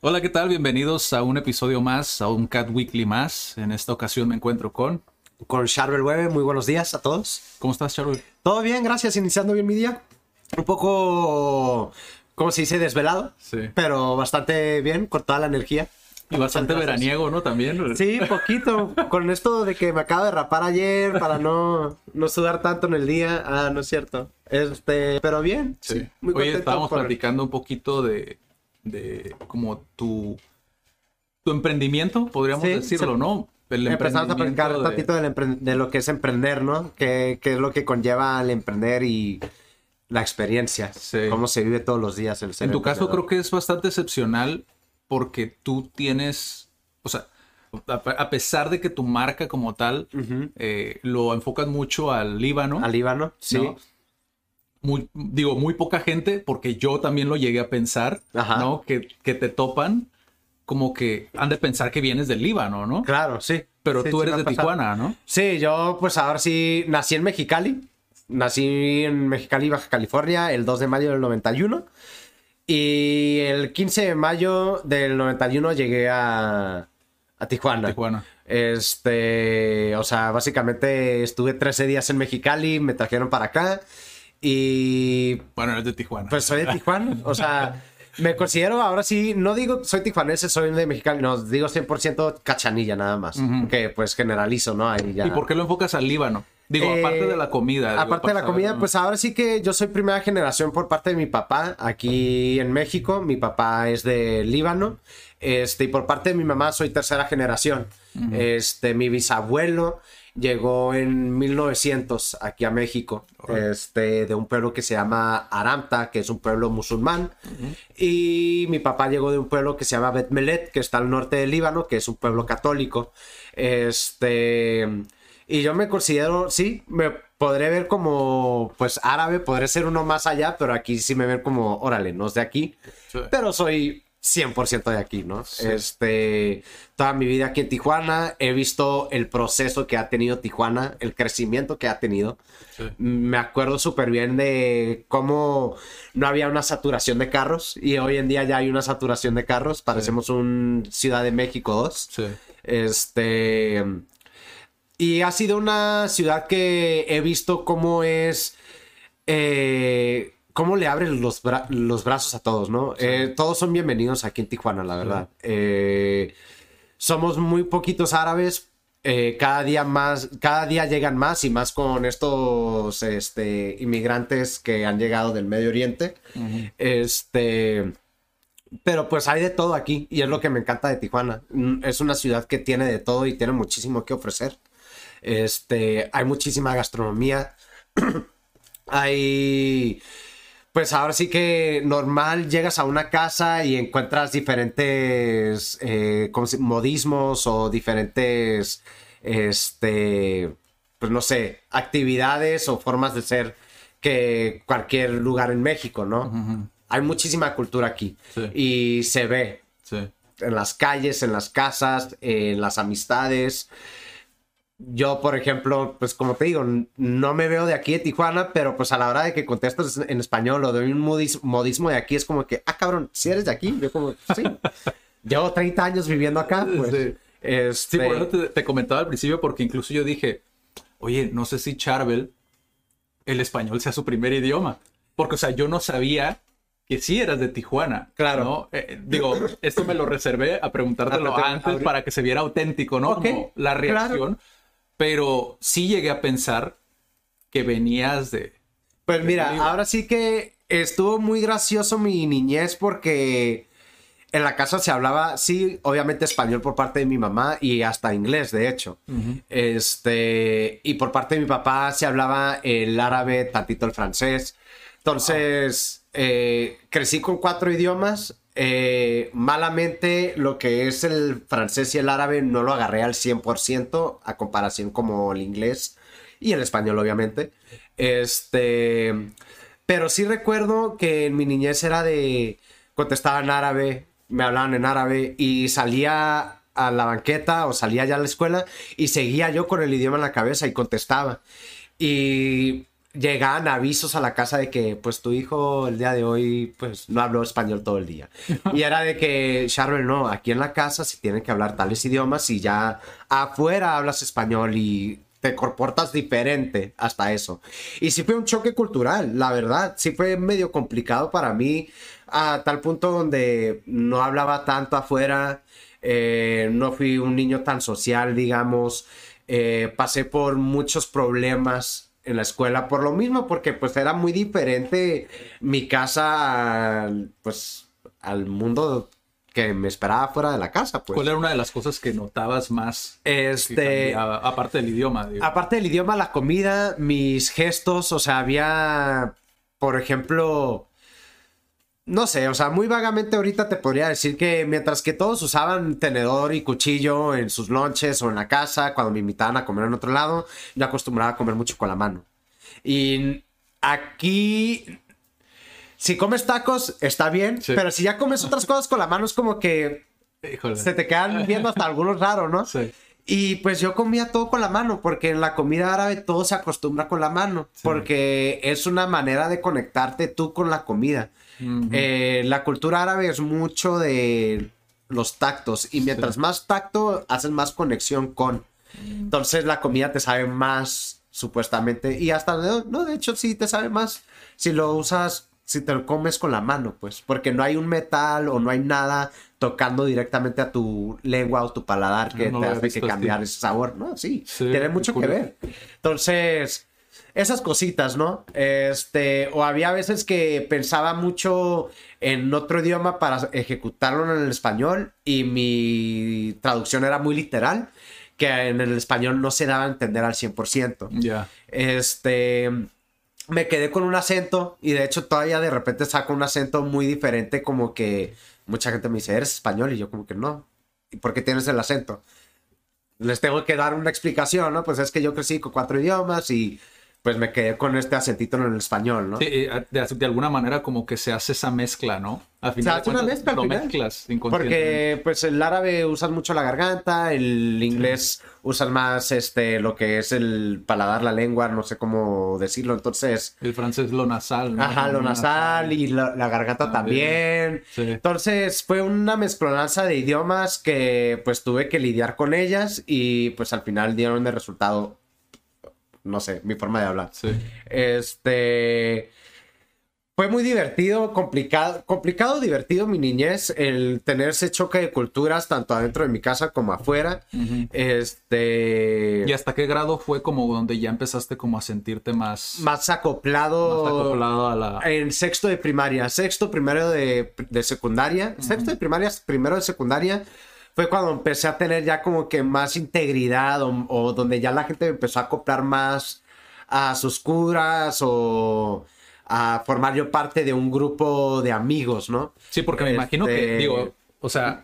Hola, ¿qué tal? Bienvenidos a un episodio más, a un Cat Weekly más. En esta ocasión me encuentro con... Con Charbel 9, muy buenos días a todos. ¿Cómo estás, Charlie? Todo bien, gracias, iniciando bien mi día. Un poco, ¿cómo se dice? Desvelado, Sí. pero bastante bien, con toda la energía. Y bastante gracias. veraniego, ¿no? También. Sí, poquito. Con esto de que me acabo de rapar ayer para no, no sudar tanto en el día. Ah, no es cierto. Este, pero bien. Sí. Sí, muy Oye, estábamos por- platicando un poquito de, de como tu, tu emprendimiento, podríamos Sí, decirlo, se- ¿no? El Empezamos a platicar un de- del empre- de lo que es emprender, ¿no? ¿Qué, qué es lo que conlleva el emprender y la experiencia? Sí. Cómo se vive todos los días el ser En tu caso creo que es bastante excepcional porque tú tienes, o sea, a, pesar de que tu marca como tal eh, lo enfocas mucho al Líbano, Al Líbano, sí. ¿no? Muy, digo, muy poca gente, porque yo también lo llegué a pensar, Ajá. ¿no? Que, que te topan como que han de pensar que vienes del Líbano, ¿no? Claro, sí. Pero Sí, tú sí eres de pasado. Tijuana, ¿no? Sí, yo pues ahora sí nací en Mexicali. Nací en Mexicali, Baja California, el 2 de mayo del 91. Y el 15 de mayo del 91 llegué a, a Tijuana. Tijuana. Este, o sea, básicamente estuve 13 días en Mexicali, me trajeron para acá. Y Bueno, eres de Tijuana. pues soy de Tijuana. O sea, me considero ahora sí, no digo soy tijuanense, soy de Mexicali, no, digo 100% cachanilla nada más. Que pues generalizo, ¿no? Ahí ya. ¿Y por qué lo enfocas al Líbano? Digo, Eh, aparte de la comida. digo, Aparte de la comida, ¿no? pues ahora sí que yo soy primera generación por parte de mi papá aquí en México. Mi papá es de Líbano. Este, y por parte de mi mamá soy tercera generación. Este, mi bisabuelo llegó en 1900 aquí a México, este, de un pueblo que se llama Aramta, que es un pueblo musulmán. Y mi papá llegó de un pueblo que se llama Bet Melet, que está al norte del Líbano, que es un pueblo católico. Este. Y yo me considero, sí, me podré ver como, pues árabe, podré ser uno más allá, pero aquí sí me ven como, órale, no es de aquí. Sí. Pero soy 100% de aquí, ¿no? Este, toda mi vida aquí en Tijuana, he visto el proceso que ha tenido Tijuana, el crecimiento que ha tenido. Sí. Me acuerdo súper bien de cómo no había una saturación de carros y hoy en día ya hay una saturación de carros. Parecemos un Ciudad de México 2. Sí. Este. Y ha sido una ciudad que he visto cómo es. eh, cómo le abren los, bra- los brazos a todos, ¿no? Eh, todos son bienvenidos aquí en Tijuana, la verdad. Eh, somos muy poquitos árabes. eh, cada día más, cada día llegan más y más con estos este, inmigrantes que han llegado del Medio Oriente. Este. Pero pues hay de todo aquí y es lo que me encanta de Tijuana. Mm, Es una ciudad que tiene de todo y tiene muchísimo que ofrecer. Este, hay muchísima gastronomía. hay pues ahora sí que normal llegas a una casa y encuentras diferentes eh, ¿cómo se- modismos o diferentes este pues no sé, actividades o formas de ser que cualquier lugar en México, ¿no? Hay muchísima cultura aquí Sí. y se ve Sí. en las calles, en las casas, en las amistades. Yo, por ejemplo, pues como te digo, no me veo de aquí de Tijuana, pero pues a la hora de que contestas en español o de un modis- modismo de aquí es como que, ah, cabrón, si eres de aquí, yo como, sí. Llevo 30 años viviendo acá, pues. Sí. Este, Sí, por eso te, te comentaba al principio, porque incluso yo dije, oye, no sé si Charbel, el español sea su primer idioma. Porque, o sea, yo no sabía que sí eras de Tijuana. Claro. ¿no? Eh, digo, esto me lo reservé a preguntártelo A antes abrir- para que se viera auténtico, ¿no? Como la claro. Pero sí llegué a pensar que venías de... Pues mira, ahora sí que estuvo muy gracioso mi niñez porque en la casa se hablaba, sí, obviamente español por parte de mi mamá y hasta inglés, de hecho. Este, y por parte de mi papá se hablaba el árabe, tantito el francés. Entonces, eh, crecí con cuatro idiomas. Eh, malamente, lo que es el francés y el árabe no lo agarré al 100% a comparación como el inglés y el español, obviamente. Este, pero sí recuerdo que en mi niñez era de contestaba en árabe, me hablaban en árabe y salía a la banqueta o salía ya a la escuela y seguía yo con el idioma en la cabeza y contestaba. Y llegaban avisos a la casa de que pues tu hijo el día de hoy pues no habló español todo el día. Y era de que, Charbel, no, aquí en la casa se tienen que hablar tales idiomas y ya afuera hablas español y te comportas diferente hasta eso. Y sí fue un choque cultural, la verdad. Sí fue medio complicado para mí a tal punto donde no hablaba tanto afuera. eh, no fui un niño tan social, digamos. eh, pasé por muchos problemas en la escuela por lo mismo, porque pues era muy diferente mi casa al, pues, al mundo que me esperaba fuera de la casa. Pues. ¿Cuál era una de las cosas que notabas más? Este, aparte del idioma. digo. Aparte del idioma, la comida, mis gestos, o sea, había, por ejemplo, no sé, o sea, muy vagamente ahorita te podría decir que mientras que todos usaban tenedor y cuchillo en sus lonches o en la casa, cuando me invitaban a comer en otro lado, yo acostumbraba a comer mucho con la mano. Y aquí, si comes tacos, está bien, Sí. pero si ya comes otras cosas con la mano, es como que Híjole. se te quedan viendo hasta algunos raros, ¿no? Sí. Y pues yo comía todo con la mano, porque en la comida árabe todo se acostumbra con la mano, porque es una manera de conectarte tú con la comida. Eh, la cultura árabe es mucho de los tactos, y mientras más tacto, haces más conexión con. Entonces la comida te sabe más, supuestamente, y hasta, no, de hecho sí te sabe más si lo usas, si te lo comes con la mano, pues, porque no hay un metal o no hay nada tocando directamente a tu lengua o tu paladar que Ah, no te hace que cambiar ese sabor, ¿no? Sí, Sí, tiene mucho que ver. Entonces, esas cositas, ¿no? Este, o había veces que pensaba mucho en otro idioma para ejecutarlo en el español y mi traducción era muy literal, que en el español no se daba a entender al 100%. Ya. Este, me quedé con un acento y de hecho todavía de repente saco un acento muy diferente como que mucha gente me dice, ¿eres español? Y yo como que no. ¿Y por qué tienes el acento? Les tengo que dar una explicación, ¿no? Pues es que yo crecí con cuatro idiomas y pues me quedé con este acentito en el español, ¿no? Sí, eh, de, de alguna manera como que se hace esa mezcla, ¿no? Al Se final de hace una mezcla Lo final. mezclas. Porque pues el árabe usas mucho la garganta, el inglés usas más este lo que es el paladar, la lengua, no sé cómo decirlo, entonces El francés lo nasal, ¿no? Ajá, lo nasal y la, la garganta también. También. Sí. Entonces fue una mezclonanza de idiomas que pues tuve que lidiar con ellas y pues al final dieron de resultado, no sé, mi forma de hablar. Sí. Este fue muy divertido, complicado, complicado, divertido mi niñez, el tener ese choque de culturas tanto adentro de mi casa como afuera. Este ¿Y hasta qué grado fue como donde ya empezaste como a sentirte más, más acoplado, más acoplado a la... en sexto de primaria, sexto, primero de, de secundaria, sexto de primaria, primero de secundaria, fue cuando empecé a tener ya como que más integridad o, o donde ya la gente empezó a acoplar más a sus curas o a formar yo parte de un grupo de amigos, ¿no? Sí, porque me imagino que, Este- digo, o sea,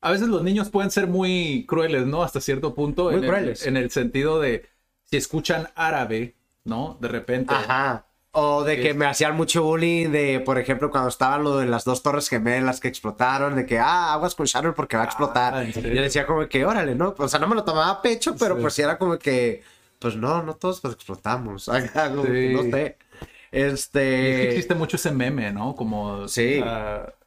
a veces los niños pueden ser muy crueles, ¿no? Hasta cierto punto. Muy en el- crueles. en el sentido de, si escuchan árabe, ¿no? De repente... Ajá. O de que me hacían mucho bullying de, por ejemplo, cuando estaban lo de las dos torres gemelas que explotaron, de que, ah, aguas con Sharon porque va a explotar. Ah, yo decía como que, órale, ¿no? O sea, no me lo tomaba a pecho, pero Sí. pues sí era como que, pues no, no todos pues explotamos. Sí. no sé. Y es que Este... existe mucho ese meme, ¿no? Como... Sí.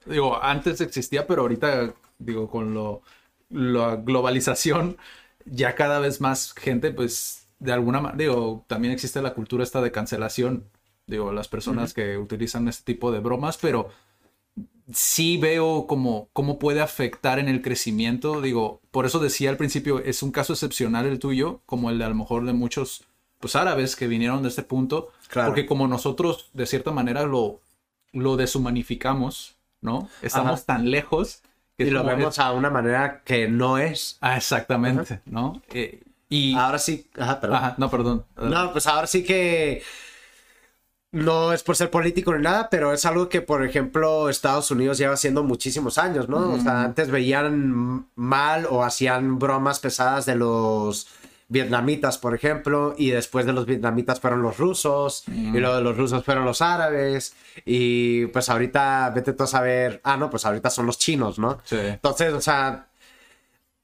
digo, antes existía, pero ahorita, digo, con lo, la globalización, ya cada vez más gente, pues, de alguna manera, digo, también existe la cultura esta de cancelación, digo, las personas que utilizan este tipo de bromas, pero sí veo como cómo puede afectar en el crecimiento, digo, por eso decía al principio, es un caso excepcional el tuyo, como el de a lo mejor de muchos, pues, árabes que vinieron de este punto, Claro. porque como nosotros, de cierta manera, lo, lo deshumanificamos, ¿no? Estamos Ajá. tan lejos que Y es lo vemos a una manera que no es. Ah, exactamente, ¿no? Eh, y... Ahora sí. Ajá, perdón. Ajá, no, perdón. No, pues ahora sí que no es por ser político ni nada, pero es algo que, por ejemplo, Estados Unidos lleva haciendo muchísimos años, ¿no? O sea, antes veían mal o hacían bromas pesadas de los vietnamitas, por ejemplo, y después de los vietnamitas fueron los rusos, y luego de los rusos fueron los árabes, y pues ahorita, vete tú a saber, ah, no, pues ahorita son los chinos, ¿no? Sí. Entonces, o sea,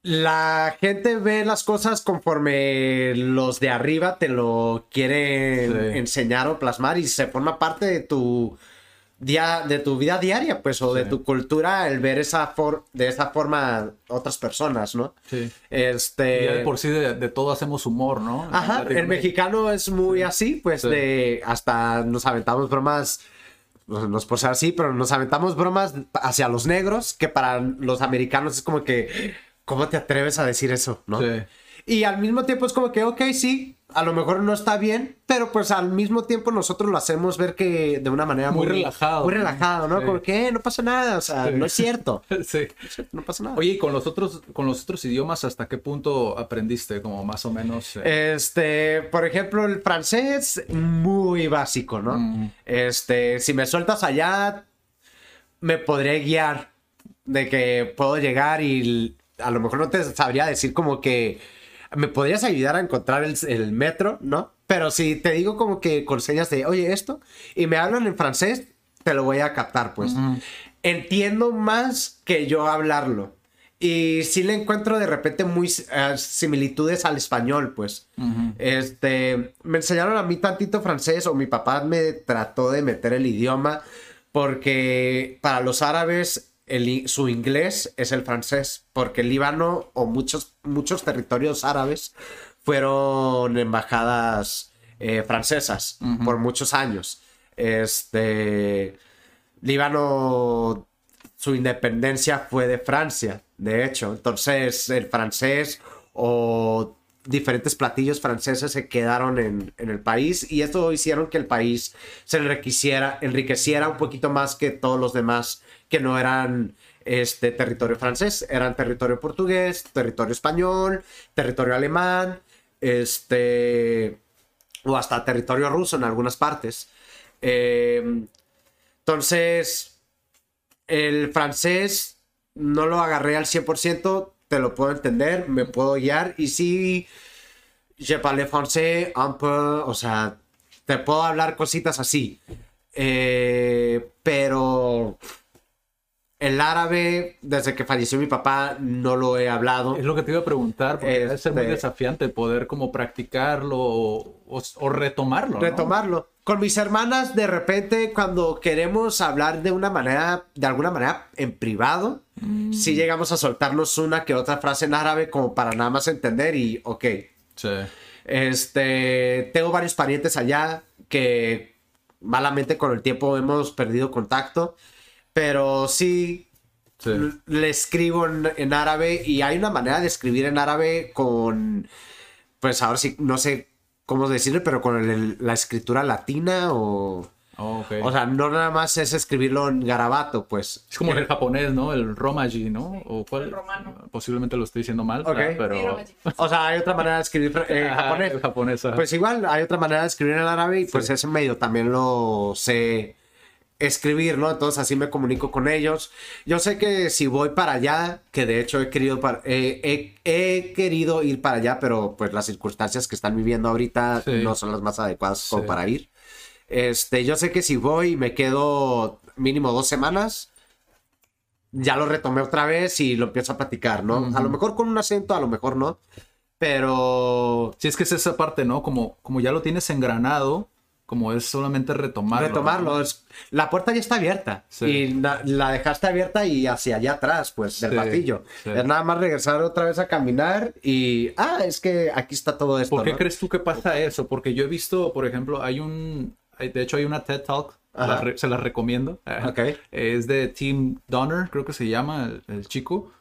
la gente ve las cosas conforme los de arriba te lo quieren Sí. enseñar o plasmar y se forma parte de tu día, de tu vida diaria, pues, o de tu cultura el ver esa for- de esa forma otras personas, ¿no? Sí. Este. Y ya de por sí de, de todo hacemos humor, ¿no? Ajá, el mexicano es muy así, pues Sí. de hasta nos aventamos bromas, no no es por ser así, pero nos aventamos bromas hacia los negros, que para los americanos es como que, ¿cómo te atreves a decir eso? ¿no? Sí. Y al mismo tiempo es como que, ok, sí, a lo mejor no está bien, pero pues al mismo tiempo nosotros lo hacemos ver que de una manera Muy muy, relajado, Muy relajado, ¿no? Sí. Como que "Eh, no pasa nada, o sea, no es cierto. Sí. No pasa nada. Oye, ¿y con los otros, con los otros idiomas, hasta qué punto aprendiste? Como más o menos. eh, Este, por ejemplo, el francés, muy básico, ¿no? Mm. Este, si me sueltas allá, me podré guiar de que puedo llegar y a lo mejor no te sabría decir como que me podrías ayudar a encontrar el, el metro, ¿no? Pero si te digo como que con señas de, oye, esto, y me hablan en francés, te lo voy a captar, pues. Entiendo más que yo hablarlo. Y sí le encuentro de repente muy eh, similitudes al español, pues. Este, me enseñaron a mí tantito francés o mi papá me trató de meter el idioma porque para los árabes el su inglés es el francés, porque el Líbano o muchos, muchos territorios árabes fueron embajadas eh, francesas por muchos años. Este, Líbano, su independencia fue de Francia, de hecho. Entonces, el francés o diferentes platillos franceses se quedaron en, en el país y esto hicieron que el país se enriqueciera, enriqueciera un poquito más que todos los demás que no eran este territorio francés, eran territorio portugués, territorio español, territorio alemán, este o hasta territorio ruso en algunas partes. Eh, entonces, el francés no lo agarré al 100%, te lo puedo entender, me puedo guiar y sí, je parle français un peu, o sea, te puedo hablar cositas así. Eh, pero el árabe, desde que falleció mi papá, no lo he hablado. Es lo que te iba a preguntar, porque debe ser muy Este- desafiante poder como practicarlo o, o- o retomarlo. ¿no? retomarlo. Con mis hermanas, de repente, cuando queremos hablar de una manera, de alguna manera en privado, sí llegamos a soltarnos una que otra frase en árabe como para nada más entender y, ok. Sí. Este, tengo varios parientes allá que malamente con el tiempo hemos perdido contacto, pero sí le escribo en, en árabe y hay una manera de escribir en árabe con, pues ahora sí, no sé cómo decirlo, pero con el- la escritura latina o... Oh. O sea, no nada más es escribirlo en garabato, pues. es como en el japonés, ¿no? El romaji, ¿no? O cuál- El romano. Posiblemente lo estoy diciendo mal, pero... O sea, hay otra manera de escribir en japonés. el japonés. Pues igual, hay otra manera de escribir en árabe y pues ese medio también lo sé escribir, ¿no? Entonces así me comunico con ellos. Yo sé que si voy para allá, que de hecho he querido, eh, he, he querido ir para allá, pero pues las circunstancias que están viviendo ahorita Sí. no son las más adecuadas como Sí. para ir. Este, yo sé que si voy y me quedo mínimo dos semanas, ya lo retomé otra vez y lo empiezo a platicar, ¿no? A lo mejor con un acento, a lo mejor no. Pero Sí, es que es esa parte, ¿no? Como, como ya lo tienes engranado, como es solamente retomarlo. retomarlo. ¿no? es- la puerta ya está abierta. Sí. Y la, la dejaste abierta y hacia allá atrás, pues, del Sí, pasillo. sí. Es nada más regresar otra vez a caminar y. Ah, es que aquí está todo esto. ¿Por qué ¿no? crees tú que pasa eso? Porque yo he visto, por ejemplo, hay un... hay- De hecho, hay una TED Talk, la re- se las recomiendo. Ok. Es de Tim Donner, creo que se llama el, el chico,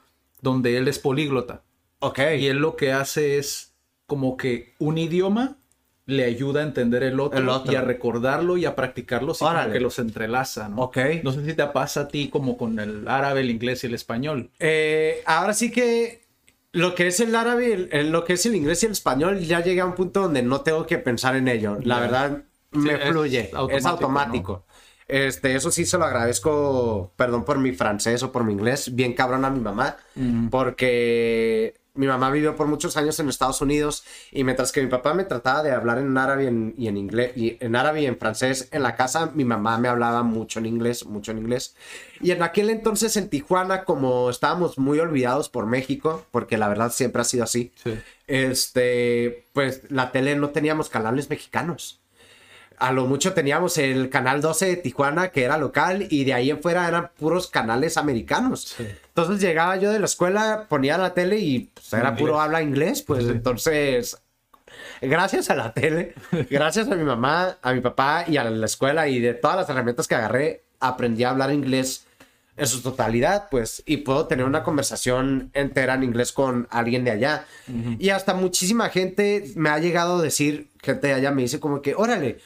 donde él es políglota. Ok. Y él lo que hace es como que un idioma le ayuda a entender el otro, El otro. y a recordarlo y a practicarlo, sí, como que los entrelaza, ¿no? Ok. No sé si te pasa a ti como con el árabe, el inglés y el español. Eh, ahora sí que lo que es el árabe, el- el- lo que es el inglés y el español, ya llegué a un punto donde no tengo que pensar en ello. La Ya. verdad, me es fluye. Es automático, automático. Este, eso sí se lo agradezco, perdón por mi francés o por mi inglés, bien cabrón a mi mamá, porque mi mamá vivió por muchos años en Estados Unidos y mientras que mi papá me trataba de hablar en árabe y en, y en inglés y en árabe y en francés en la casa, mi mamá me hablaba mucho en inglés, mucho en inglés. Y en aquel entonces en Tijuana, como estábamos muy olvidados por México, porque la verdad siempre ha sido así, Sí. este, pues la tele no teníamos canales mexicanos. A lo mucho teníamos el canal 12 de Tijuana, que era local, y de ahí en fuera eran puros canales americanos. Entonces llegaba yo de la escuela, ponía la tele y pues, era Inglés. puro habla inglés, pues Sí. entonces, gracias a la tele, gracias a mi mamá, a mi papá y a la escuela y de todas las herramientas que agarré, aprendí a hablar inglés en su totalidad, pues, y puedo tener una conversación entera en inglés con alguien de allá. Y hasta muchísima gente me ha llegado a decir, gente de allá me dice como que, órale,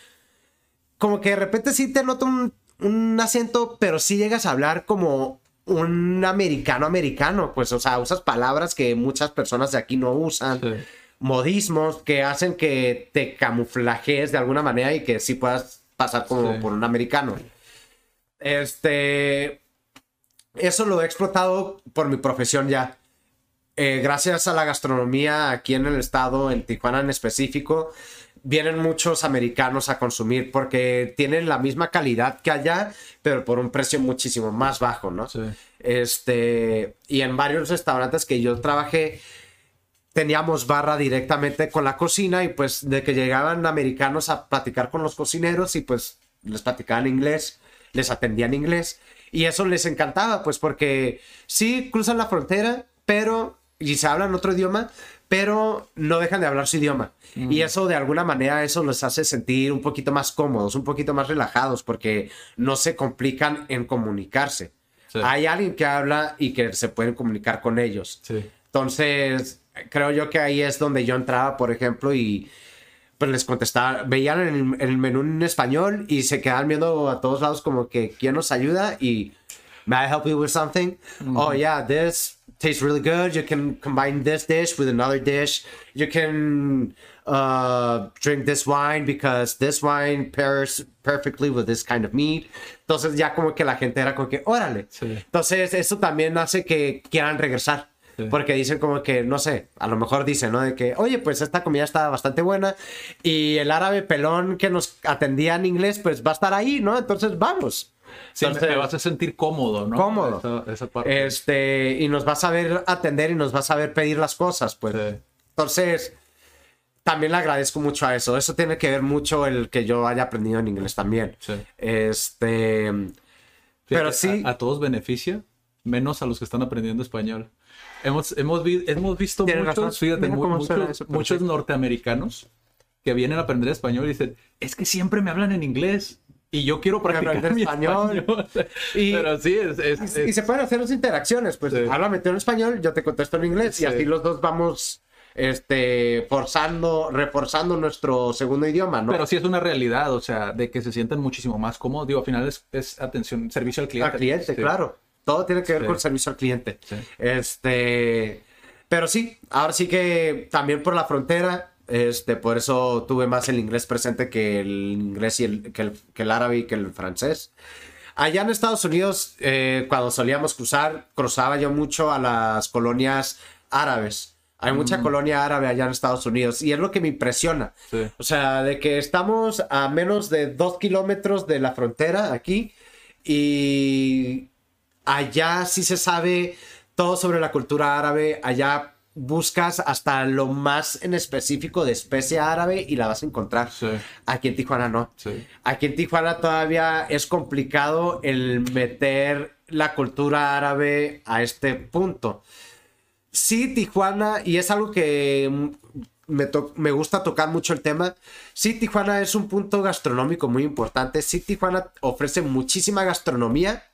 como que de repente sí te noto un, un acento, pero sí llegas a hablar como un americano americano, pues, o sea, usas palabras que muchas personas de aquí no usan, Sí. modismos que hacen que te camuflajes de alguna manera y que sí puedas pasar como Sí. por un americano. Este, eso lo he explotado por mi profesión ya. Eh, gracias a la gastronomía aquí en el estado, en Tijuana en específico, vienen muchos americanos a consumir porque tienen la misma calidad que allá, pero por un precio muchísimo más bajo, ¿no? Sí. Este, y en varios restaurantes que yo trabajé, teníamos barra directamente con la cocina y pues de que llegaban americanos a platicar con los cocineros y pues les platicaban inglés, les atendían inglés y eso les encantaba pues porque sí cruzan la frontera, pero y se hablan otro idioma, pero no dejan de hablar su idioma. Y eso de alguna manera eso los hace sentir un poquito más cómodos, un poquito más relajados porque no se complican en comunicarse. Sí. Hay alguien que habla y que se pueden comunicar con ellos. Sí. Entonces, creo yo que ahí es donde yo entraba, por ejemplo, y pues les contestaba, veían el, el menú en español y se quedaban viendo a todos lados como que quién nos ayuda y may I help you with something? Oh yeah, this tastes really good. You can combine this dish with another dish. You can uh, drink this wine because this wine pairs perfectly with this kind of meat. Entonces ya como que la gente era como que, órale. Sí. Entonces eso también hace que quieran regresar. Sí. Porque dicen como que, no sé, a lo mejor dicen, ¿no? De que, oye, pues esta comida está bastante buena y el árabe pelón que nos atendía en inglés, pues va a estar ahí, ¿no? Entonces vamos. Sí, Entonces, me vas a sentir cómodo, ¿no? Cómodo. Esa, esa parte. Este, y nos va a saber atender y nos va a saber pedir las cosas, pues. Sí. Entonces, también le agradezco mucho a eso. Eso tiene que ver mucho el que yo haya aprendido en inglés también. Sí. Este, pero sí. A, a todos beneficia, menos a los que están aprendiendo español. Hemos, hemos, vi- hemos visto muchos, fíjate, mu- muchos, eso, muchos norteamericanos que vienen a aprender español y dicen, es que siempre me hablan en inglés y yo quiero practicar aprender mi español. español. Y- Pero sí, es... es- y es- se pueden hacer las interacciones, pues Sí. háblame tú en español, yo te contesto en inglés Sí. y así los dos vamos este forzando, reforzando nuestro segundo idioma, ¿no? Pero sí es una realidad, o sea, de que se sientan muchísimo más cómodos. Digo, al final es, es atención, servicio al cliente. al cliente, Sí. claro. Todo tiene que ver con servicio al cliente. Este, pero sí, ahora sí que también por la frontera, este, por eso tuve más el inglés presente que el inglés y el, que el, que el árabe y que el francés. Allá en Estados Unidos, eh, cuando solíamos cruzar, cruzaba yo mucho a las colonias árabes. Hay mucha colonia árabe allá en Estados Unidos y es lo que me impresiona. Sí. O sea, de que estamos a menos de dos kilómetros de la frontera aquí y allá sí se sabe todo sobre la cultura árabe. Allá buscas hasta lo más en específico de especie árabe y la vas a encontrar. Sí. Aquí en Tijuana no. Sí. Aquí en Tijuana todavía es complicado el meter la cultura árabe a este punto. Sí, Tijuana, y es algo que me, to- me gusta tocar mucho el tema. Sí, Tijuana es un punto gastronómico muy importante. Sí, Tijuana ofrece muchísima gastronomía,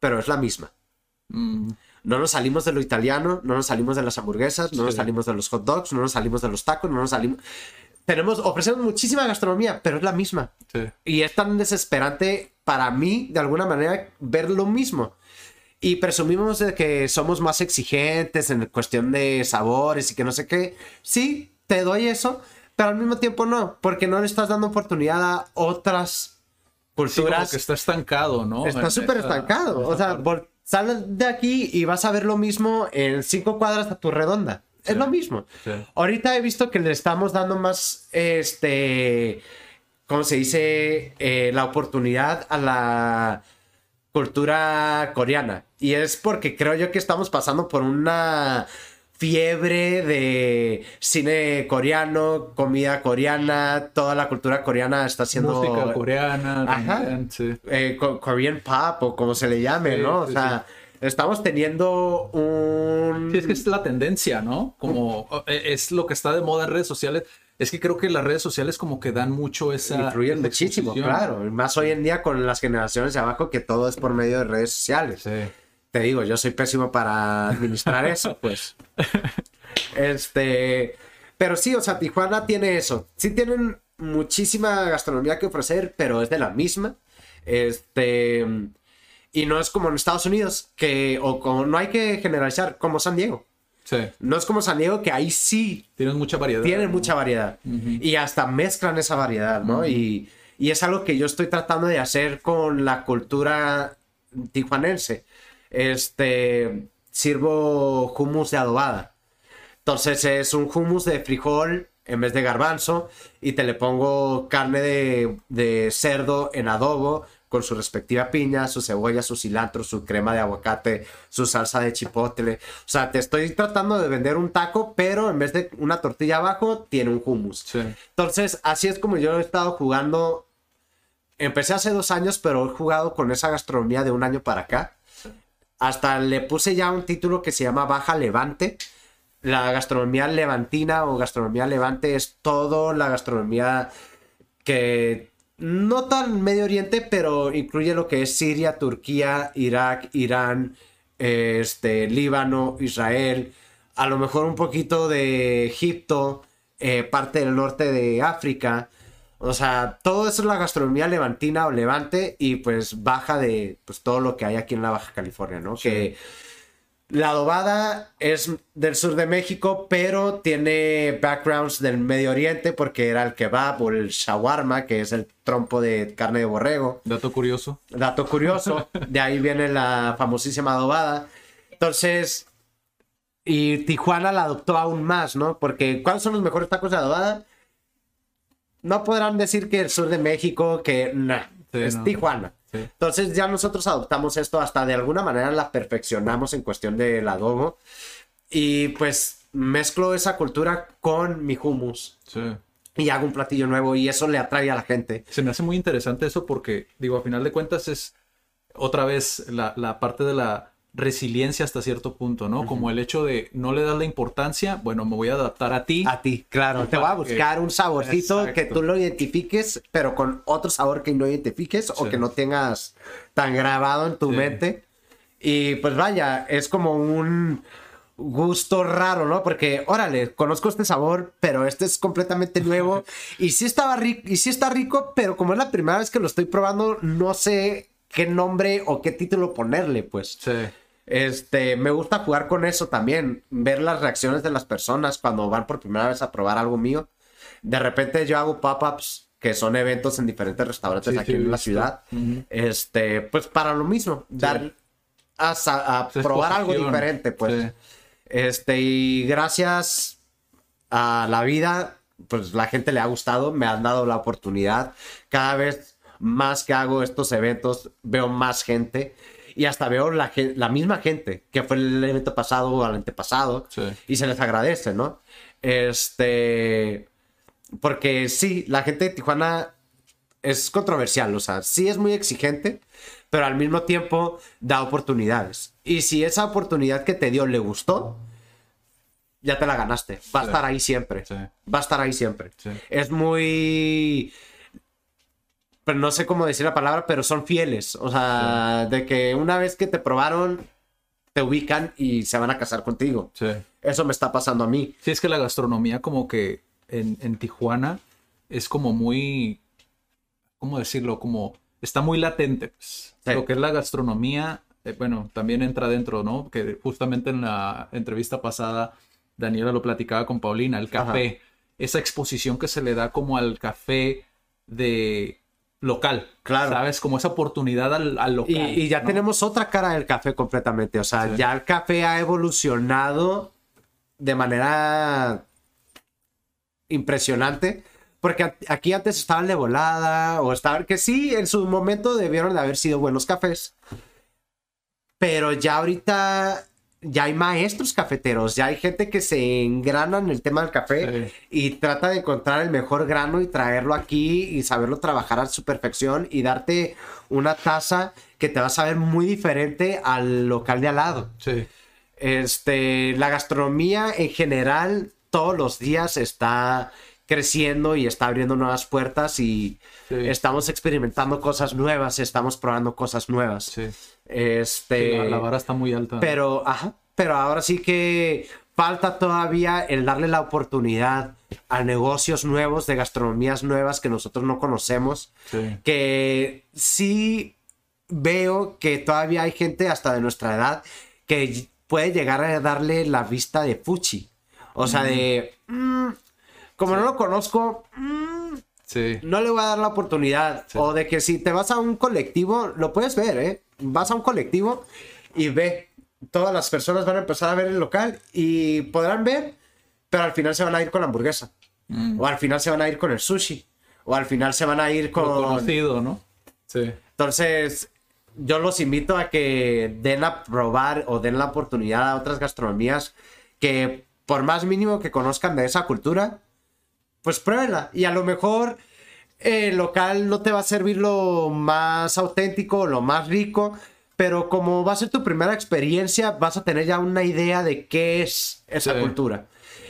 pero es la misma. Mm, No nos salimos de lo italiano, no nos salimos de las hamburguesas, no nos salimos de los hot dogs, no nos salimos de los tacos, no nos salimos... tenemos, ofrecemos muchísima gastronomía, pero es la misma. Sí. Y es tan desesperante para mí, de alguna manera, ver lo mismo. Y presumimos de que somos más exigentes en cuestión de sabores y que no sé qué. Sí, te doy eso, pero al mismo tiempo no, porque no le estás dando oportunidad a otras Sí, como culturas. que está estancado, ¿no? Está súper estancado. O sea, parte. Sales de aquí y vas a ver lo mismo en cinco cuadras a tu redonda. Es lo mismo. Sí. Ahorita he visto que le estamos dando más, este, ¿cómo se dice? Eh, la oportunidad a la cultura coreana. Y es porque creo yo que estamos pasando por una fiebre de cine coreano, comida coreana, toda la cultura coreana está siendo... Música coreana, Ajá. sí. eh, Korean Pop o como se le llame, Sí, ¿no? O sí, sea, estamos teniendo un... Sí, es que es la tendencia, ¿no? Como eh, es lo que está de moda en redes sociales. Es que creo que las redes sociales como que dan mucho esa... Influyen muchísimo, claro. Más hoy en día con las generaciones de abajo que todo es por medio de redes sociales. Sí. Te digo, yo soy pésimo para administrar eso, pues. Este, pero sí, o sea, Tijuana tiene eso. Sí tienen muchísima gastronomía que ofrecer, pero es de la misma. Este, y no es como en Estados Unidos, que, o como, no hay que generalizar, como San Diego. Sí. No es como San Diego, que ahí sí Tienen mucha variedad. tienen mucha variedad. Y hasta mezclan esa variedad, ¿no? y, y es algo que yo estoy tratando de hacer con la cultura tijuanense. Este, sirvo hummus de adobada. Entonces es un hummus de frijol en vez de garbanzo y te le pongo carne de, de cerdo en adobo con su respectiva piña, su cebolla, su cilantro, su crema de aguacate, su salsa de chipotle. O sea, te estoy tratando de vender un taco, pero en vez de una tortilla abajo, tiene un hummus. Sí. Entonces, así es como yo he estado jugando. Empecé hace dos años, pero he jugado con esa gastronomía de un año para acá. Hasta le puse ya un título que se llama Baja Levante. La gastronomía levantina o gastronomía levante es todo la gastronomía que no tan Medio Oriente, pero incluye lo que es Siria, Turquía, Irak, Irán, este, Líbano, Israel, a lo mejor un poquito de Egipto, eh, parte del norte de África. O sea, todo eso es la gastronomía levantina o levante y pues baja de pues, todo lo que hay aquí en la Baja California, ¿no? Que la adobada es del sur de México, pero tiene backgrounds del Medio Oriente porque era el kebab o el shawarma, que es el trompo de carne de borrego. Dato curioso. Dato curioso, de ahí viene la famosísima adobada. Entonces, y Tijuana la adoptó aún más, ¿no? Porque ¿cuáles son los mejores tacos de adobada? No podrán decir que el sur de México, que Sí, es no. Tijuana. Sí. Entonces ya nosotros adoptamos esto hasta de alguna manera la perfeccionamos en cuestión del adobo. Y pues mezclo esa cultura con mi hummus Sí. y hago un platillo nuevo y eso le atrae a la gente. Se me hace muy interesante eso porque, digo, a final de cuentas es otra vez la, la parte de la resiliencia hasta cierto punto, ¿no? Como el hecho de no le das la importancia, bueno, me voy a adaptar a ti. A ti, claro. Te voy a que- buscar un saborcito que tú lo identifiques, pero con otro sabor que no identifiques o Sí. que no tengas tan grabado en tu Sí. mente. Y pues vaya, es como un gusto raro, ¿no? Porque, órale, conozco este sabor, pero este es completamente nuevo. y sí estaba rico, y sí está rico, pero como es la primera vez que lo estoy probando, no sé qué nombre o qué título ponerle, pues. Sí. Este, me gusta jugar con eso también, ver las reacciones de las personas cuando van por primera vez a probar algo mío. De repente yo hago pop-ups, que son eventos en diferentes restaurantes Sí, aquí sí, en la visto. ciudad. Este, pues para lo mismo, dar a, Sí, probar algo diferente, pues. Este, y gracias a la vida, pues la gente le ha gustado, me han dado la oportunidad. Cada vez más que hago estos eventos, veo más gente y hasta veo la, la misma gente que fue el evento pasado o el antepasado Sí. y se les agradece, ¿no? Este, porque sí, la gente de Tijuana es controversial, o sea, sí es muy exigente, pero al mismo tiempo da oportunidades. Y si esa oportunidad que te dio le gustó, ya te la ganaste. Va a Sí. estar ahí siempre. Sí. Va a estar ahí siempre. Sí. Es muy... Pero no sé cómo decir la palabra, pero son fieles. O sea, de que una vez que te probaron, te ubican y se van a casar contigo. Sí. Eso me está pasando a mí. Sí, es que la gastronomía como que en, en Tijuana es como muy, ¿cómo decirlo? Como está muy latente. pues. Sí. Lo que es la gastronomía, eh, bueno, también entra dentro, ¿no? Que justamente en la entrevista pasada Daniela lo platicaba con Paulina, el café, esa exposición que se le da como al café de local. Claro. ¿Sabes? Como esa oportunidad al, al local. Y, y ya ¿no? tenemos otra cara del café completamente. O sea, Sí. ya el café ha evolucionado de manera impresionante. Porque aquí antes estaban de volada o estaban que sí, en su momento debieron de haber sido buenos cafés. Pero ya ahorita ya hay maestros cafeteros, ya hay gente que se engrana en el tema del café Sí. y trata de encontrar el mejor grano y traerlo aquí y saberlo trabajar a su perfección y darte una taza que te va a saber muy diferente al local de al lado. Sí. Este, la gastronomía en general todos los días está creciendo y está abriendo nuevas puertas y Sí. estamos experimentando cosas nuevas, estamos probando cosas nuevas. Sí. Este, la, la vara está muy alta. pero, ajá, pero ahora sí que falta todavía el darle la oportunidad a negocios nuevos, de gastronomías nuevas que nosotros no conocemos. Sí. Que sí veo que todavía hay gente hasta de nuestra edad que puede llegar a darle la vista de fuchi. O sea, de... mm, como no lo conozco, mm, Sí. no le voy a dar la oportunidad. O de que si te vas a un colectivo, lo puedes ver, ¿eh? Vas a un colectivo y ve. Todas las personas van a empezar a ver el local y podrán ver, pero al final se van a ir con la hamburguesa. O al final se van a ir con el sushi. O al final se van a ir Lo con... conocido, ¿no? Sí. Entonces, yo los invito a que den a probar o den la oportunidad a otras gastronomías que por más mínimo que conozcan de esa cultura, pues pruébenla. Y a lo mejor el local no te va a servir lo más auténtico, lo más rico, pero como va a ser tu primera experiencia, vas a tener ya una idea de qué es esa Sí. cultura.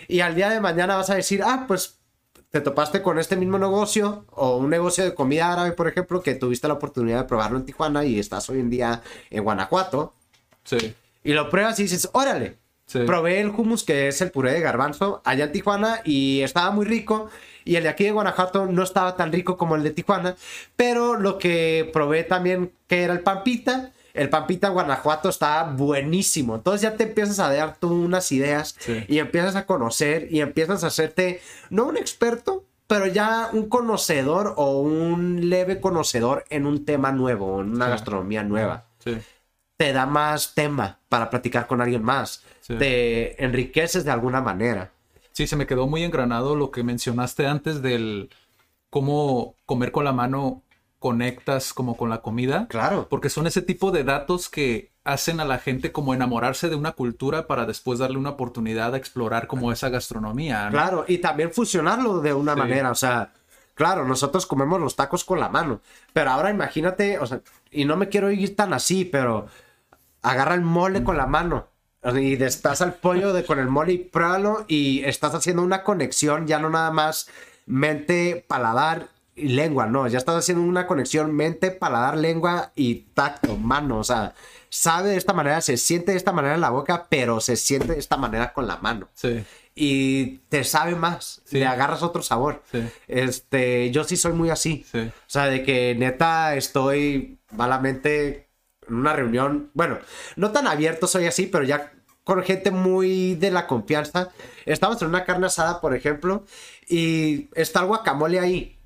Y al día de mañana vas a decir, ah, pues te topaste con este mismo negocio o un negocio de comida árabe, por ejemplo, que tuviste la oportunidad de probarlo en Tijuana y estás hoy en día en Guanajuato Sí. y lo pruebas y dices, órale. Sí. Probé el hummus que es el puré de garbanzo allá en Tijuana y estaba muy rico. Y el de aquí de Guanajuato no estaba tan rico como el de Tijuana. Pero lo que probé también que era el pampita. El pampita en Guanajuato estaba buenísimo. Entonces ya te empiezas a dar tú unas ideas Sí. y empiezas a conocer y empiezas a hacerte, no un experto, pero ya un conocedor o un leve conocedor en un tema nuevo, en una Sí. gastronomía nueva Sí. te da más tema para platicar con alguien más. Sí. Te enriqueces de alguna manera. Sí, se me quedó muy engranado lo que mencionaste antes del cómo comer con la mano conectas como con la comida. Claro. Porque son ese tipo de datos que hacen a la gente como enamorarse de una cultura para después darle una oportunidad a explorar como esa gastronomía. ¿no? Claro, y también fusionarlo de una Sí. manera, o sea, claro, nosotros comemos los tacos con la mano, pero ahora imagínate, o sea, y no me quiero ir tan así, pero agarra el mole con la mano y desplaza el pollo de, con el mole y pruébalo y estás haciendo una conexión, ya no nada más mente, paladar y lengua, no, ya estás haciendo una conexión mente, paladar, lengua y tacto, mano, o sea, sabe de esta manera, se siente de esta manera en la boca, pero se siente de esta manera con la mano Sí. y te sabe más, Sí. le agarras otro sabor. Sí. Este, yo sí soy muy así. Sí. O sea, de que neta estoy malamente en una reunión, bueno, no tan abierto soy así, pero ya con gente muy de la confianza. Estamos en una carne asada, por ejemplo, y está el guacamole ahí.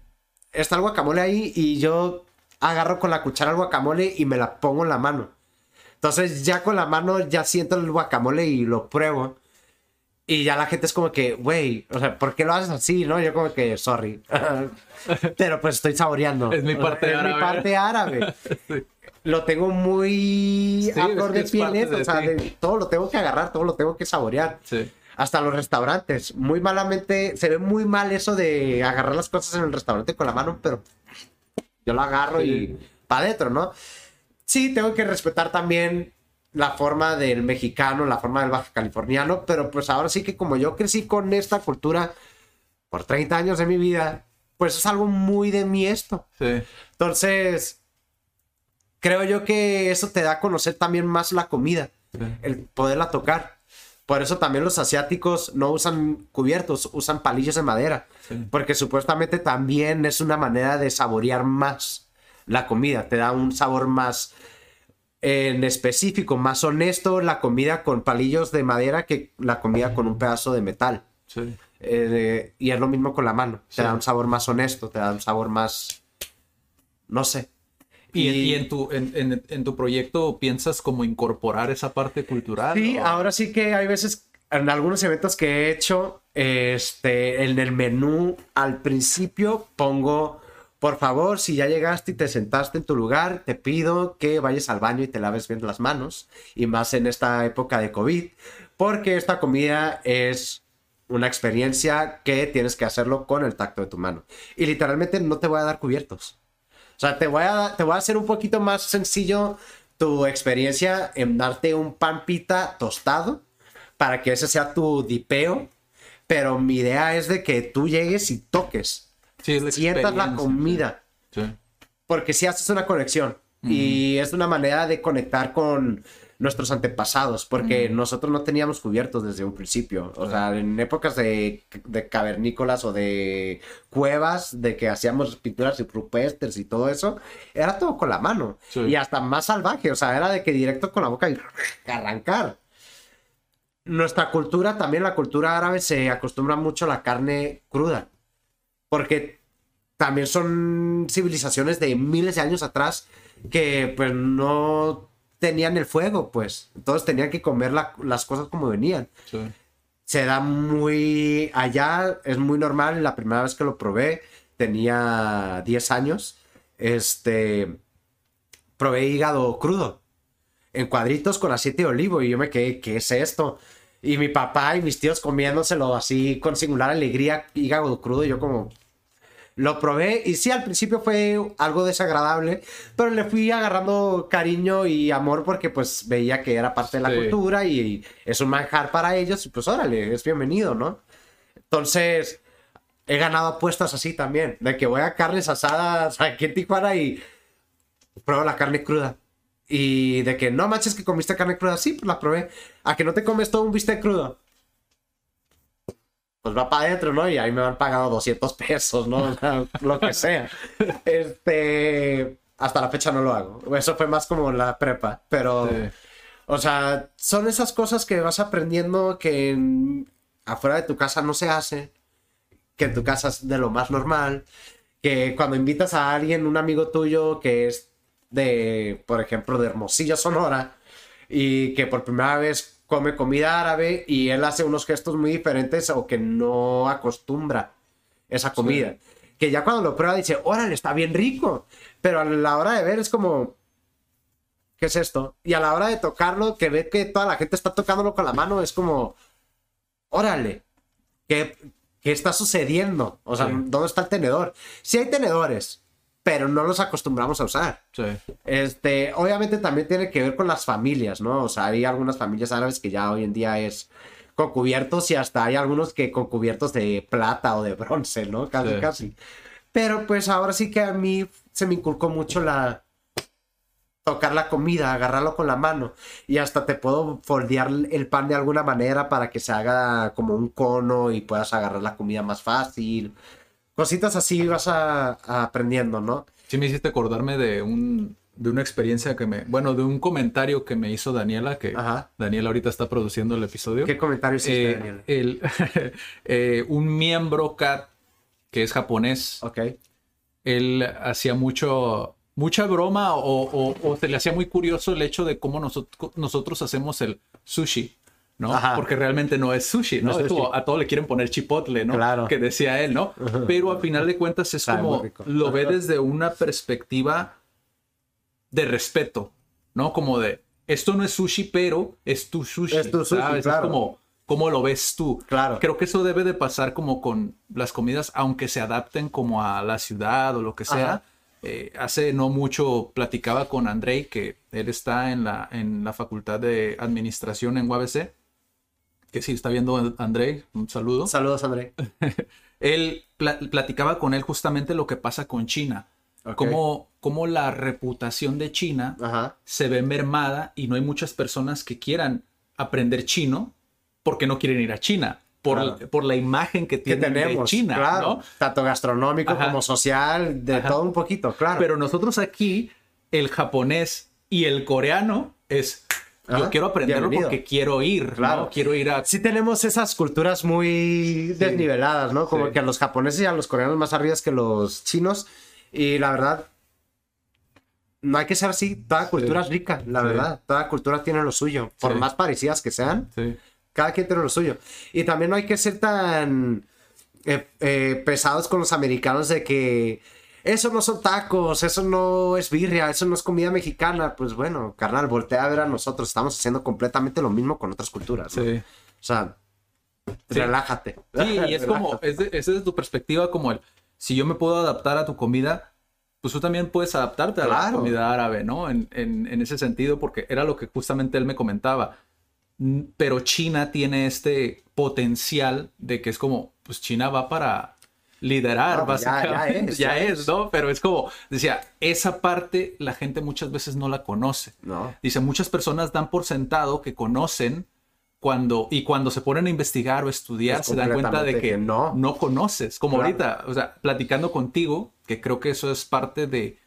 Está el guacamole ahí y yo agarro con la cuchara el guacamole y me la pongo en la mano. Entonces ya con la mano ya siento el guacamole y lo pruebo. Y ya la gente es como que, güey, o sea, ¿por qué lo haces así? ¿No? Yo como que, sorry. Pero pues estoy saboreando. Es mi O sea, parte es árabe. mi parte árabe. Lo tengo muy Sí, a es flor que de es piel, parte eso, de o sea, de- todo lo tengo que agarrar, todo lo tengo que saborear. Sí. Hasta los restaurantes. Muy malamente, se ve muy mal eso de agarrar las cosas en el restaurante con la mano, pero yo lo agarro Sí. y para adentro, ¿no? Sí, tengo que respetar también la forma del mexicano, la forma del baja californiano, pero pues ahora sí que como yo crecí con esta cultura por 30 años de mi vida, pues es algo muy de mí esto. Sí. Entonces, creo yo que eso te da a conocer también más la comida, el poderla tocar. Por eso también los asiáticos no usan cubiertos, usan palillos de madera. Porque supuestamente también es una manera de saborear más la comida. Te da un sabor más en específico, más honesto la comida con palillos de madera que la comida con un pedazo de metal. Sí. Eh, y es lo mismo con la mano. Te Sí. da un sabor más honesto, te da un sabor más... No sé. ¿Y, y en, tu, en, en- en tu proyecto piensas como incorporar esa parte cultural? Sí, o- ahora sí que hay veces, en algunos eventos que he hecho, este, en el menú al principio pongo, por favor, si ya llegaste y te sentaste en tu lugar, te pido que vayas al baño y te laves bien las manos, y más en esta época de COVID, porque esta comida es una experiencia que tienes que hacerlo con el tacto de tu mano. Y literalmente no te voy a dar cubiertos. O sea, te voy a, te voy a hacer un poquito más sencillo tu experiencia en darte un pan pita tostado para que ese sea tu dipeo. Pero mi idea es de que tú llegues y toques. Sí, es la Sientas la comida. Sí. Porque si haces una conexión. Y es una manera de conectar con nuestros antepasados. Porque nosotros no teníamos cubiertos desde un principio. O sea, en épocas de, de cavernícolas o de cuevas, de que hacíamos pinturas y rupestres y todo eso, era todo con la mano. Sí. Y hasta más salvaje. O sea, era de que directo con la boca y arrancar. Nuestra cultura, también la cultura árabe, se acostumbra mucho a la carne cruda. Porque también son civilizaciones de miles de años atrás que pues no tenían el fuego, pues. Entonces tenían que comer la- las cosas como venían. Sí. Se da muy... Allá es muy normal. La primera vez que lo probé tenía 10 años. Este... Probé hígado crudo. En cuadritos con aceite de olivo. Y yo me quedé, ¿qué es esto? Y mi papá y mis tíos comiéndoselo así con singular alegría, hígado crudo. Y yo como, lo probé y sí, al principio fue algo desagradable, pero le fui agarrando cariño y amor porque pues veía que era parte de la Sí. cultura y es un manjar para ellos y pues órale, es bienvenido, ¿no? Entonces, he ganado apuestas así también, de que voy a carnes asadas aquí en Tijuana y pruebo la carne cruda. Y de que no manches que comiste carne cruda, sí, pues la probé. A que no te comes todo un bistec crudo pues va para adentro, ¿no? Y ahí me han pagado 200 pesos, ¿no? O sea, lo que sea. Este, hasta la fecha no lo hago. Eso fue más como la prepa, pero, Sí. o sea, son esas cosas que vas aprendiendo que en- afuera de tu casa no se hace, que en tu casa es de lo más normal, que cuando invitas a alguien, un amigo tuyo que es de, por ejemplo, de Hermosillo, Sonora, y que por primera vez come comida árabe y él hace unos gestos muy diferentes o que no acostumbra esa comida. Que ya cuando lo prueba dice, órale, está bien rico. Pero a la hora de ver es como, ¿qué es esto? Y a la hora de tocarlo, que ve que toda la gente está tocándolo con la mano, es como, órale, ¿qué, qué está sucediendo? O sea, Sí. ¿dónde está el tenedor? Sí hay tenedores, pero no los acostumbramos a usar. Sí. Este, obviamente también tiene que ver con las familias, ¿no? O sea, hay algunas familias árabes que ya hoy en día es con cubiertos y hasta hay algunos que con cubiertos de plata o de bronce, ¿no? Casi, Sí. casi. Pero pues ahora sí que a mí se me inculcó mucho la tocar la comida, agarrarlo con la mano y hasta te puedo foldear el pan de alguna manera para que se haga como un cono y puedas agarrar la comida más fácil. Cositas así vas a- a aprendiendo, ¿no? Sí me hiciste acordarme de un de una experiencia que me, bueno, de un comentario que me hizo Daniela, que Ajá. Daniela ahorita está produciendo el episodio. ¿Qué comentario hiciste, Eh, Daniel? el, eh, un miembro CAT que es japonés, Ok. él hacía mucho, mucha broma o, o- o se le hacía muy curioso el hecho de cómo nosotros, nosotros hacemos el sushi, ¿no? Ajá. Porque realmente no es sushi, ¿no? No es a todo le quieren poner chipotle, ¿no? Claro. Que decía él, ¿no? Pero a final de cuentas es como lo ve desde una perspectiva de respeto, ¿no? Como de esto no es sushi, pero es tu sushi. Es tu sushi, ¿sabes? claro. Es como cómo lo ves tú. Claro. Creo que eso debe de pasar como con las comidas, aunque se adapten como a la ciudad o lo que sea. Eh, hace no mucho platicaba con Andrei, que él está en la, en la Facultad de Administración en UABC. Que sí, está viendo Andrei, un saludo. Saludos, André. Él pla- platicaba con él justamente lo que pasa con China. Cómo, cómo la reputación de China Ajá. se ve mermada y no hay muchas personas que quieran aprender chino porque no quieren ir a China. Por, Claro. por la imagen que Que tienen tenemos, de China, claro. ¿no? Tanto gastronómico Ajá. como social, de Ajá. todo un poquito, claro. Pero nosotros aquí, el japonés y el coreano es, yo Ajá, quiero aprenderlo bienvenido. porque quiero ir, Claro. ¿no? Quiero ir a... sí tenemos esas culturas muy desniveladas, ¿no? Como Sí. que a los japoneses y a los coreanos más arriba que los chinos. Y la verdad, no hay que ser así. Toda cultura es rica, la Sí. verdad. Toda cultura tiene lo suyo. Por Sí. más parecidas que sean, Sí. cada quien tiene lo suyo. Y también no hay que ser tan eh, eh, pesados con los americanos de que eso no son tacos, eso no es birria, eso no es comida mexicana. Pues bueno, carnal, voltea a ver a nosotros. Estamos haciendo completamente lo mismo con otras culturas. ¿no? Sí. O sea, relájate. Sí, y es como, es, de- es desde tu perspectiva como el, si yo me puedo adaptar a tu comida, pues tú también puedes adaptarte a la comida árabe, ¿no? En, en- en ese sentido, porque era lo que justamente él me comentaba. Pero China tiene este potencial de que es como, pues China va para liderar, No, pues ya- ya básicamente. es, ya ya es, es. ¿no? Pero es como, decía, esa parte la gente muchas veces no la conoce. No. Dice, muchas personas dan por sentado que conocen cuando, y cuando se ponen a investigar o estudiar, Es se dan cuenta de que, que no. no. conoces. Como Claro. ahorita, o sea, platicando contigo, que creo que eso es parte de,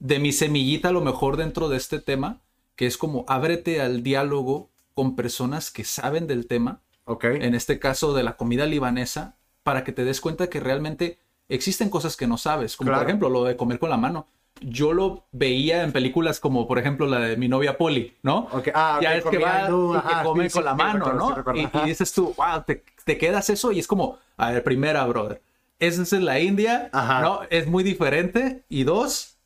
de mi semillita a lo mejor dentro de este tema, que es como ábrete al diálogo con personas que saben del tema, Ok. en este caso de la comida libanesa, para que te des cuenta que realmente existen cosas que no sabes, como Claro. por ejemplo lo de comer con la mano. Yo lo veía en películas como, por ejemplo, la de mi novia Polly, ¿no? Ok, ah, ya es que va y ajá, que come sí, con sí, la mano, recuerdo, ¿no? recuerdo, Y, y dices tú, wow, te, te quedas eso y es como, a ver, primera, brother, esa es la India, Ajá. ¿no? Es muy diferente. Y dos,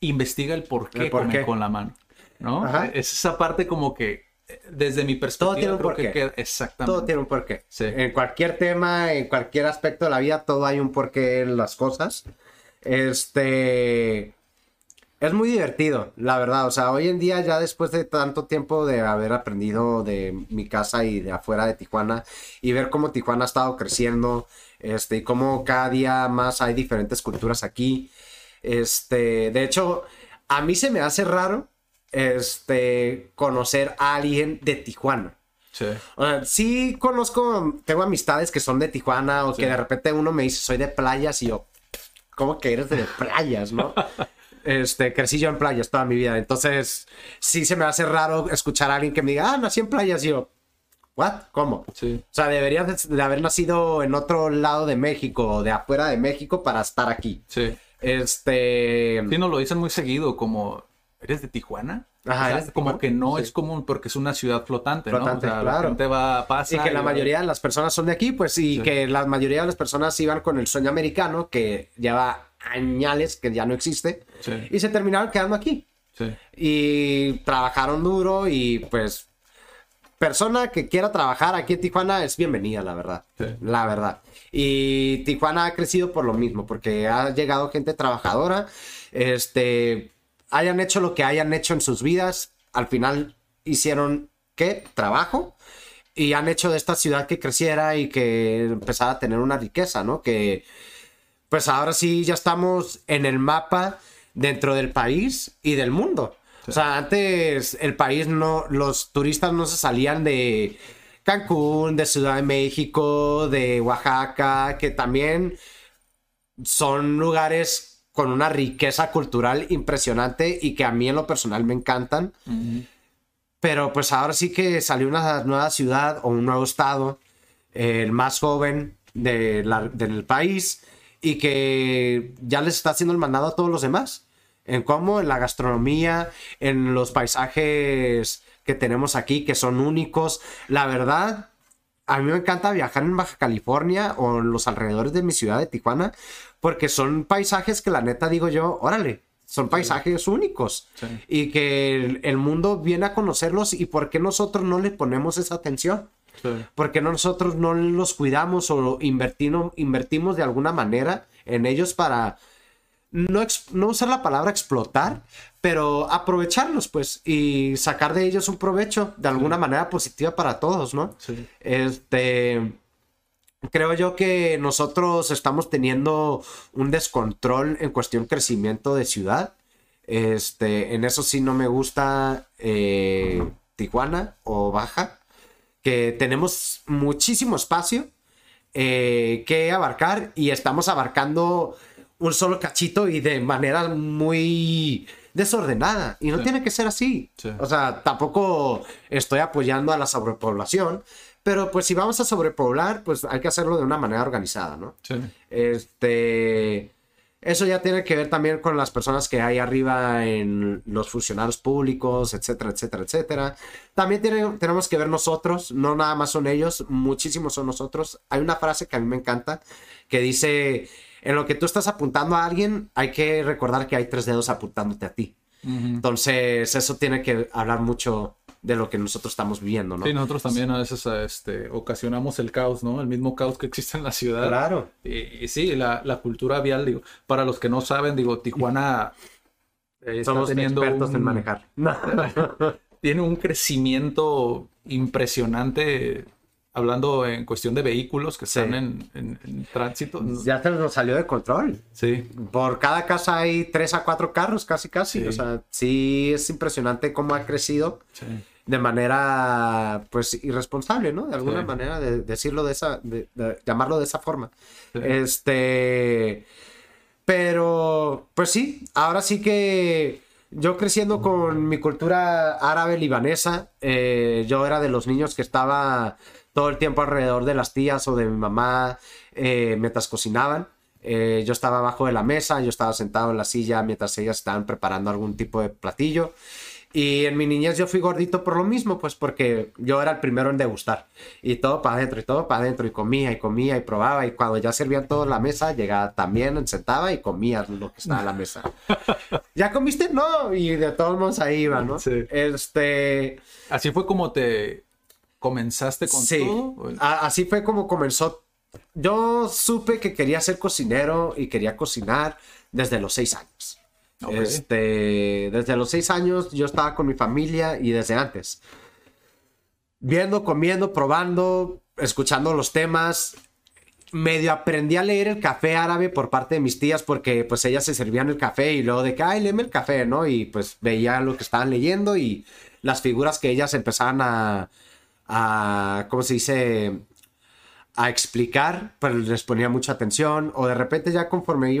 investiga el por qué El por comen qué. con la mano, ¿no? Ajá. Es esa parte como que, desde mi perspectiva, tiene un creo que porqué. queda- exactamente. Todo tiene un porqué. Sí. En cualquier tema, en cualquier aspecto de la vida, todo hay un porqué en las cosas. Este. Es muy divertido, la verdad. O sea, hoy en día, ya después de tanto tiempo de haber aprendido de mi casa y de afuera de Tijuana, y ver cómo Tijuana ha estado creciendo, este, y cómo cada día más hay diferentes culturas aquí. Este, de hecho, a mí se me hace raro, este, conocer a alguien de Tijuana. Sí. O sea, sí conozco, tengo amistades que son de Tijuana o que de repente uno me dice soy de playas y yo, ¿cómo que eres de playas, no? Este, crecí yo en playas toda mi vida, entonces sí se me hace raro escuchar a alguien que me diga, ah, nací en playas y yo, ¿what? ¿Cómo? Sí. O sea, deberías de haber nacido en otro lado de México o de afuera de México para estar aquí. Sí. Este... Sí, nos lo dicen muy seguido, como, ¿eres de Tijuana? Ajá, O sea, ¿eres de como Tijuana? que no Sí. es común porque es una ciudad flotante, Flotante, ¿no? O sea, claro. la gente va, pasa. Y que la va- mayoría de las personas son de aquí, pues, y Sí. que la mayoría de las personas iban con el sueño americano, que lleva añales, que ya no existe, Sí. y se terminaron quedando aquí. Sí. Y trabajaron duro y pues persona que quiera trabajar aquí en Tijuana es bienvenida, la verdad. Sí. La verdad. Y Tijuana ha crecido por lo mismo, porque ha llegado gente trabajadora, este, hayan hecho lo que hayan hecho en sus vidas, al final hicieron, ¿qué? Trabajo. Y han hecho de esta ciudad que creciera y que empezara a tener una riqueza, ¿no? Que pues ahora sí ya estamos en el mapa dentro del país y del mundo. O sea, antes el país no, los turistas no se salían de Cancún, de Ciudad de México, de Oaxaca, que también son lugares con una riqueza cultural impresionante y que a mí en lo personal me encantan. Pero pues ahora sí que salió una nueva ciudad o un nuevo estado, eh, el más joven de la- del país, y que ya les está haciendo el mandado a todos los demás. En cómo, en la gastronomía, en los paisajes que tenemos aquí, que son únicos. La verdad, a mí me encanta viajar en Baja California o en los alrededores de mi ciudad de Tijuana, porque son paisajes que la neta digo yo, órale, son paisajes únicos Sí. y que el, el mundo viene a conocerlos y por qué nosotros no le ponemos esa atención. Sí. ¿Por qué nosotros no los cuidamos o invertino- invertimos de alguna manera en ellos para no, no usar la palabra explotar, pero aprovecharlos pues y sacar de ellos un provecho de alguna manera positiva para todos, ¿no? Sí. Este, creo yo que nosotros estamos teniendo un descontrol en cuestión crecimiento de ciudad. Este, en eso sí no me gusta eh, Tijuana o Baja. que tenemos muchísimo espacio eh, que abarcar y estamos abarcando un solo cachito y de manera muy desordenada. Y no Sí. tiene que ser así. Sí. O sea, tampoco estoy apoyando a la sobrepoblación, pero pues si vamos a sobrepoblar, pues hay que hacerlo de una manera organizada, ¿no? Sí. Este. Eso ya tiene que ver también con las personas que hay arriba en los funcionarios públicos, etcétera, etcétera, etcétera. También tiene- tenemos que ver nosotros, no nada más son ellos, muchísimos son nosotros. Hay una frase que a mí me encanta que dice, en lo que tú estás apuntando a alguien, hay que recordar que hay tres dedos apuntándote a ti. Entonces, eso tiene que hablar mucho de lo que nosotros estamos viviendo, ¿no? Sí, nosotros también a veces este, ocasionamos el caos, ¿no? El mismo caos que existe en la ciudad. Claro. Y, y sí, la, la cultura vial, digo, para los que no saben, digo, Tijuana eh, está Somos teniendo expertos en manejar. tiene un crecimiento impresionante, hablando en cuestión de vehículos que Sí. están en, en- en tránsito. ya se nos salió de control. Sí, Por cada casa hay tres a cuatro carros, casi, casi. Sí. O sea, sí es impresionante cómo ha crecido sí. De manera, pues, irresponsable, ¿no? De alguna Sí. manera, de decirlo de esa, de, de llamarlo de esa forma. Sí. Este, pero, pues sí, ahora sí que yo creciendo con mi cultura árabe libanesa, eh, yo era de los niños que estaba todo el tiempo alrededor de las tías o de mi mamá eh, mientras cocinaban. Eh, yo estaba abajo de la mesa, yo estaba sentado en la silla mientras ellas estaban preparando algún tipo de platillo. Y en mi niñez yo fui gordito por lo mismo, pues porque yo era el primero en degustar. Y todo para adentro, y todo para adentro, y comía, y comía, y probaba. Y cuando ya servían todo en la mesa, llegaba también, sentaba y comía lo que estaba en la mesa. ¿Ya comiste? No. Y de todos modos ahí iba, ¿no? Sí. Este. Así fue como te comenzaste con Sí, todo. así fue como comenzó. Yo supe que quería ser cocinero y quería cocinar desde los seis años. Este, desde los seis años yo estaba con mi familia y desde antes. Viendo, comiendo, probando, escuchando los temas. Medio aprendí a leer el café árabe por parte de mis tías porque pues ellas se servían el café y luego de que, ay, léeme el café, ¿no? Y pues veía lo que estaban leyendo y las figuras que ellas empezaban a, a ¿cómo se dice? A explicar, pues les ponía mucha atención o de repente ya conforme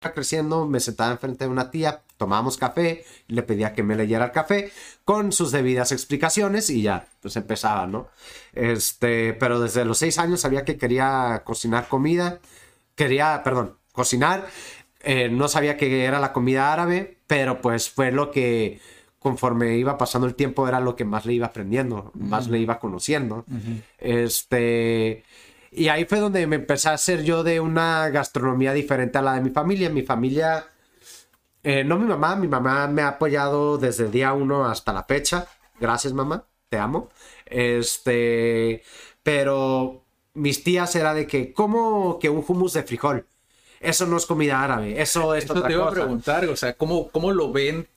Creciendo, me sentaba enfrente de una tía, tomábamos café, le pedía que me leyera el café con sus debidas explicaciones y ya, pues empezaba, ¿no? Este, pero desde los seis años sabía que quería cocinar comida, quería, perdón, cocinar, eh, no sabía que era la comida árabe, pero pues fue lo que conforme iba pasando el tiempo era lo que más le iba aprendiendo, más le iba conociendo. Este, y ahí fue donde me empecé a hacer yo de una gastronomía diferente a la de mi familia. Mi familia, eh, no mi mamá, mi mamá me ha apoyado desde el día uno hasta la fecha. Gracias, mamá, te amo. Este, pero mis tías era de que, ¿cómo que un hummus de frijol? Eso no es comida árabe, eso es Eso otra te iba a cosa. preguntar, o sea, ¿cómo, cómo lo ven?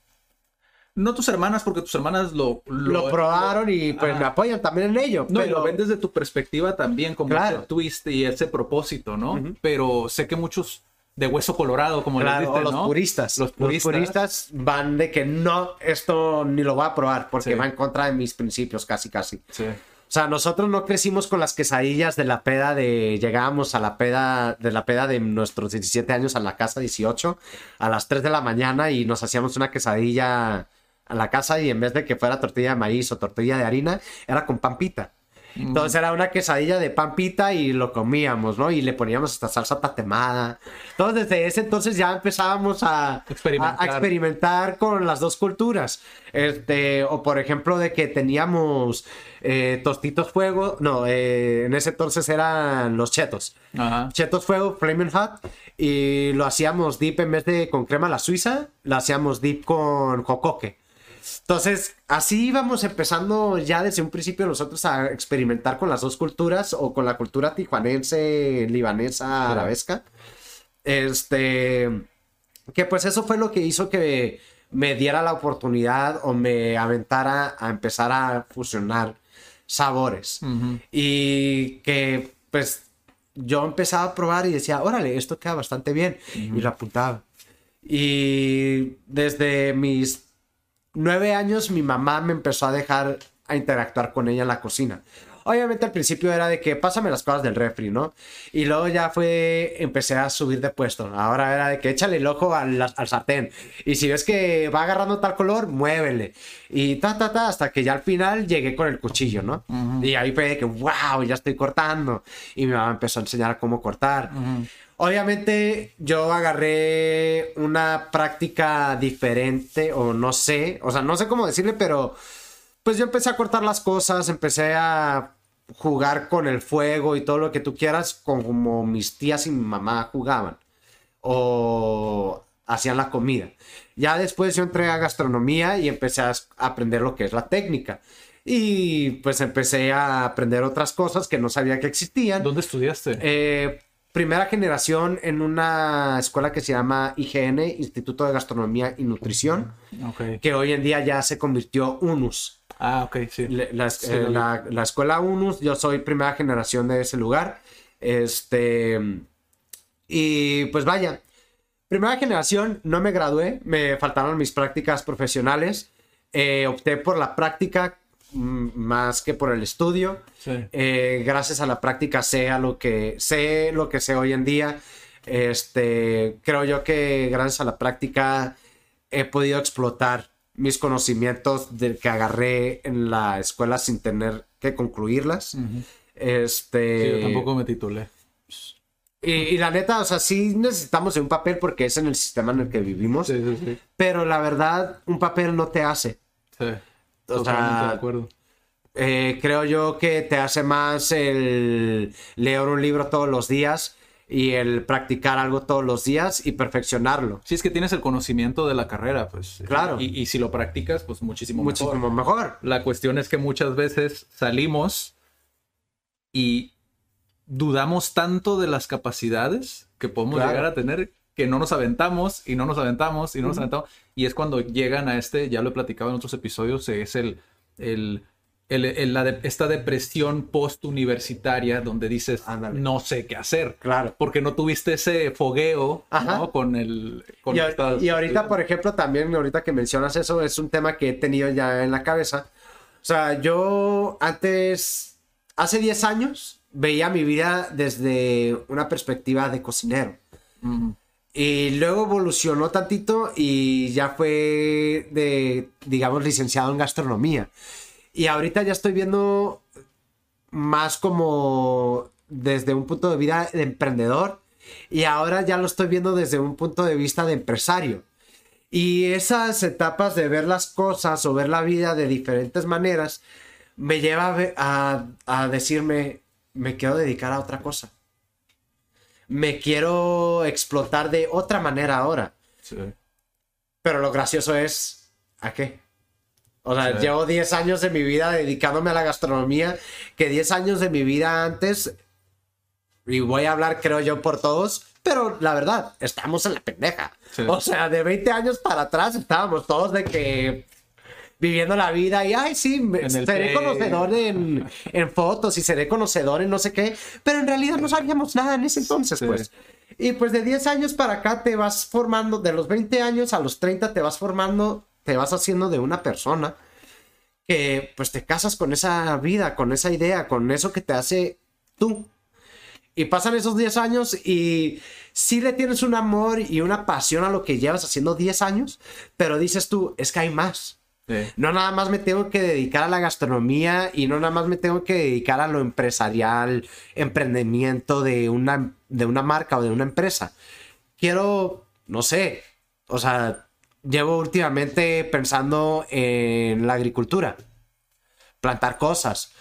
No tus hermanas, porque tus hermanas lo... Lo probaron y pues me apoyan también en ello. No, y pero... lo ven desde tu perspectiva también, como Claro. ese twist y ese propósito, ¿no? Pero sé que muchos de hueso colorado, como Claro, les o dicen, los ¿no? puristas. Los puristas. van de que no, esto ni lo voy a probar porque Sí. va en contra de mis principios, casi, casi. Sí. O sea, nosotros no crecimos con las quesadillas de la peda de. Llegábamos a la peda de la peda de nuestros 17 años a la casa 18 a las 3 de la mañana y nos hacíamos una quesadilla a la casa y en vez de que fuera tortilla de maíz o tortilla de harina, era con pampita. Entonces era una quesadilla de pampita y lo comíamos, ¿no? Y le poníamos esta salsa tatemada. Entonces desde ese entonces ya empezábamos a Experimentar. a- a experimentar con las dos culturas. Este, o por ejemplo de que teníamos eh, tostitos fuego, no, eh, en ese entonces eran los chetos. Ajá. Chetos Fuego, Flaming Hot. Y lo hacíamos dip en vez de con crema a la suiza, lo hacíamos dip con jocoque. Entonces, así íbamos empezando ya desde un principio nosotros a experimentar con las dos culturas o con la cultura tijuanense, libanesa, arabesca. Este, que pues eso fue lo que hizo que me diera la oportunidad o me aventara a empezar a fusionar sabores. Y que pues yo empezaba a probar y decía, órale, esto queda bastante bien. Y lo apuntaba. Y desde mis nueve años mi mamá me empezó a dejar a interactuar con ella en la cocina. Obviamente al principio era de que pásame las cosas del refri, ¿no? Y luego ya fue, empecé a subir de puesto. Ahora era de que échale el ojo al, al sartén. Y si ves que va agarrando tal color, muévele. Y ta, ta, ta, hasta que ya al final llegué con el cuchillo, ¿no? Y ahí fue de que, wow, ya estoy cortando. Y mi mamá empezó a enseñar cómo cortar. Obviamente yo agarré una práctica diferente o no sé, o sea, no sé cómo decirle, pero pues yo empecé a cortar las cosas, empecé a jugar con el fuego y todo lo que tú quieras, como mis tías y mi mamá jugaban o hacían la comida. Ya después yo entré a gastronomía y empecé a aprender lo que es la técnica. Y pues empecé a aprender otras cosas que no sabía que existían. ¿Dónde estudiaste? Eh, primera generación en una escuela que se llama IGN, Instituto de Gastronomía y Nutrición, que hoy en día ya se convirtió UNUS. Ah, ok, sí. Le- La, Sí, eh, la- la escuela UNUS, yo soy primera generación de ese lugar. Este. Y pues vaya, primera generación, no me gradué, me faltaron mis prácticas profesionales. Eh, opté por la práctica más que por el estudio. Sí. Eh, gracias a la práctica sé a lo que sé lo que sé hoy en día. Este, creo yo que gracias a la práctica he podido explotar mis conocimientos de que agarré en la escuela sin tener que concluirlas. Este, Sí, yo tampoco me titulé. y, y la neta, o sea, sí necesitamos un papel porque es en el sistema en el que vivimos, sí. pero la verdad, un papel no te hace. O Totalmente sea, de acuerdo. Eh, creo yo que te hace más el leer un libro todos los días y el practicar algo todos los días y perfeccionarlo. Sí, es que tienes el conocimiento de la carrera, pues. Claro. Y, y si lo practicas, pues muchísimo, Muchísimo mejor. mejor. La cuestión es que muchas veces salimos y dudamos tanto de las capacidades que podemos Claro. llegar a tener que no nos aventamos y no nos aventamos y no nos aventamos. Y es cuando llegan a este, ya lo he platicado en otros episodios, es el, el, el- el- la de- esta depresión post-universitaria donde dices, Ándale. no sé qué hacer. Claro. Porque no tuviste ese fogueo. ¿no? con el... Con Y, estas- y ahorita, por ejemplo, también, ahorita que mencionas eso, es un tema que he tenido ya en la cabeza. O sea, yo antes, hace 10 años, veía mi vida desde una perspectiva de cocinero. Ujú. Y luego evolucionó tantito y ya fue de, digamos, licenciado en gastronomía. Y ahorita ya estoy viendo más como desde un punto de vista de emprendedor y ahora ya lo estoy viendo desde un punto de vista de empresario. Y esas etapas de ver las cosas o ver la vida de diferentes maneras me lleva a- a decirme, me quiero dedicar a otra cosa. Me quiero explotar de otra manera ahora. Sí. Pero lo gracioso es, ¿a qué? O sea, Sí. llevo 10 años de mi vida dedicándome a la gastronomía, que 10 años de mi vida antes, y voy a hablar creo yo por todos, pero la verdad, estamos en la pendeja. Sí. O sea, de 20 años para atrás estábamos todos de que viviendo la vida y, ay, sí, me- seré play. conocedor en, en fotos y seré conocedor en no sé qué, pero en realidad no sabíamos nada en ese entonces, Sí. pues. Y pues de 10 años para acá te vas formando, de los 20 años a los 30 te vas formando, te vas haciendo de una persona que pues te casas con esa vida, con esa idea, con eso que te hace tú. Y pasan esos 10 años y sí le tienes un amor y una pasión a lo que llevas haciendo 10 años, pero dices tú, es que hay más. Sí. No nada más me tengo que dedicar a la gastronomía y no nada más me tengo que dedicar a lo empresarial, emprendimiento de una, de una marca o de una empresa. Quiero, no sé, o sea, llevo últimamente pensando en la agricultura, plantar cosas,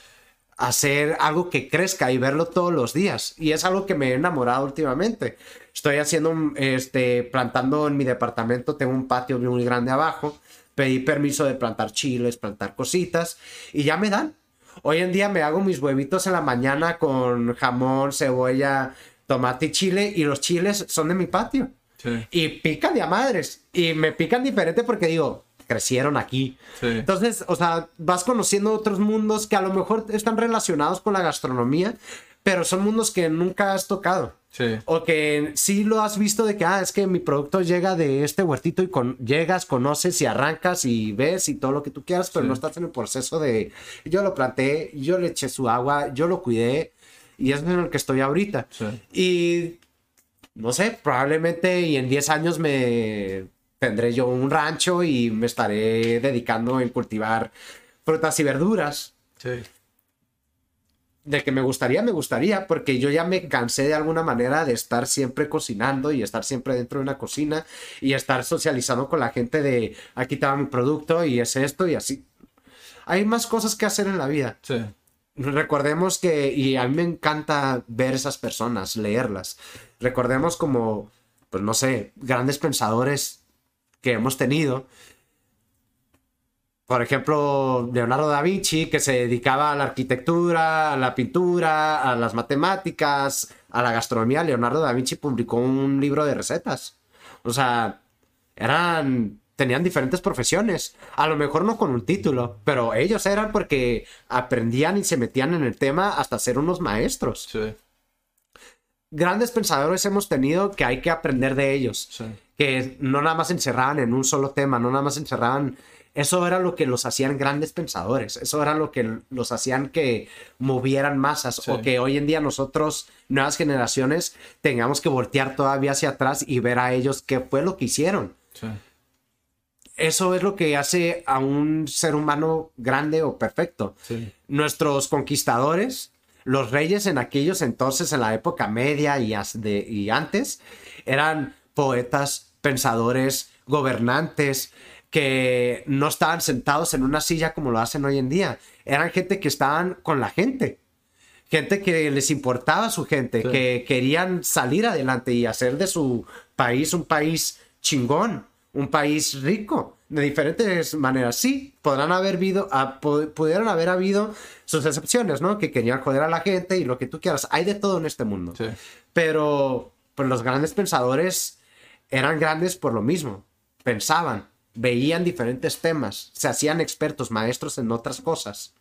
hacer algo que crezca y verlo todos los días. Y es algo que me he enamorado últimamente. Estoy haciendo, este, plantando en mi departamento, tengo un patio muy grande abajo. Pedí permiso de plantar chiles, plantar cositas y ya me dan. Hoy en día me hago mis huevitos en la mañana con jamón, cebolla, tomate y chile y los chiles son de mi patio. Sí. Y pican de a madres. Y me pican diferente porque digo, crecieron aquí. Sí. Entonces, o sea, vas conociendo otros mundos que a lo mejor están relacionados con la gastronomía, pero son mundos que nunca has tocado. Sí. O que sí lo has visto de que, ah, es que mi producto llega de este huertito y con, llegas, conoces y arrancas y ves y todo lo que tú quieras, pero Sí. no estás en el proceso de yo lo planté, yo le eché su agua, yo lo cuidé y es en el que estoy ahorita. Sí. Y no sé, probablemente y en 10 años me tendré yo un rancho y me estaré dedicando en cultivar frutas y verduras. Sí. De que me gustaría, me gustaría, porque yo ya me cansé de alguna manera de estar siempre cocinando y estar siempre dentro de una cocina y estar socializando con la gente de aquí va mi producto y es esto y así. Hay más cosas que hacer en la vida. Sí. Recordemos que, y a mí me encanta ver esas personas, leerlas. Recordemos como, pues no sé, grandes pensadores que hemos tenido. Por ejemplo, Leonardo da Vinci, que se dedicaba a la arquitectura, a la pintura, a las matemáticas, a la gastronomía. Leonardo da Vinci publicó un libro de recetas. O sea, eran tenían diferentes profesiones, a lo mejor no con un título, pero ellos eran porque aprendían y se metían en el tema hasta ser unos maestros. Sí. Grandes pensadores hemos tenido que hay que aprender de ellos, Sí. que no nada más encerraban en un solo tema, no nada más encerraban eso era lo que los hacían grandes pensadores, eso era lo que los hacían que movieran masas Sí. o que hoy en día nosotros, nuevas generaciones, tengamos que voltear todavía hacia atrás y ver a ellos qué fue lo que hicieron. Sí. Eso es lo que hace a un ser humano grande o perfecto. Sí. Nuestros conquistadores, los reyes en aquellos entonces, en la época media y, as- de- y antes, eran poetas, pensadores, gobernantes, que no estaban sentados en una silla como lo hacen hoy en día. Eran gente que estaban con la gente. Gente que les importaba su gente, Sí. que querían salir adelante y hacer de su país un país chingón, un país rico, de diferentes maneras. Sí, podrán haber habido, pu- pudieron haber habido sus excepciones, ¿no? Que querían joder a la gente y lo que tú quieras. Hay de todo en este mundo. Sí. Pero pues, los grandes pensadores eran grandes por lo mismo. Pensaban, veían diferentes temas, se hacían expertos, maestros en otras cosas.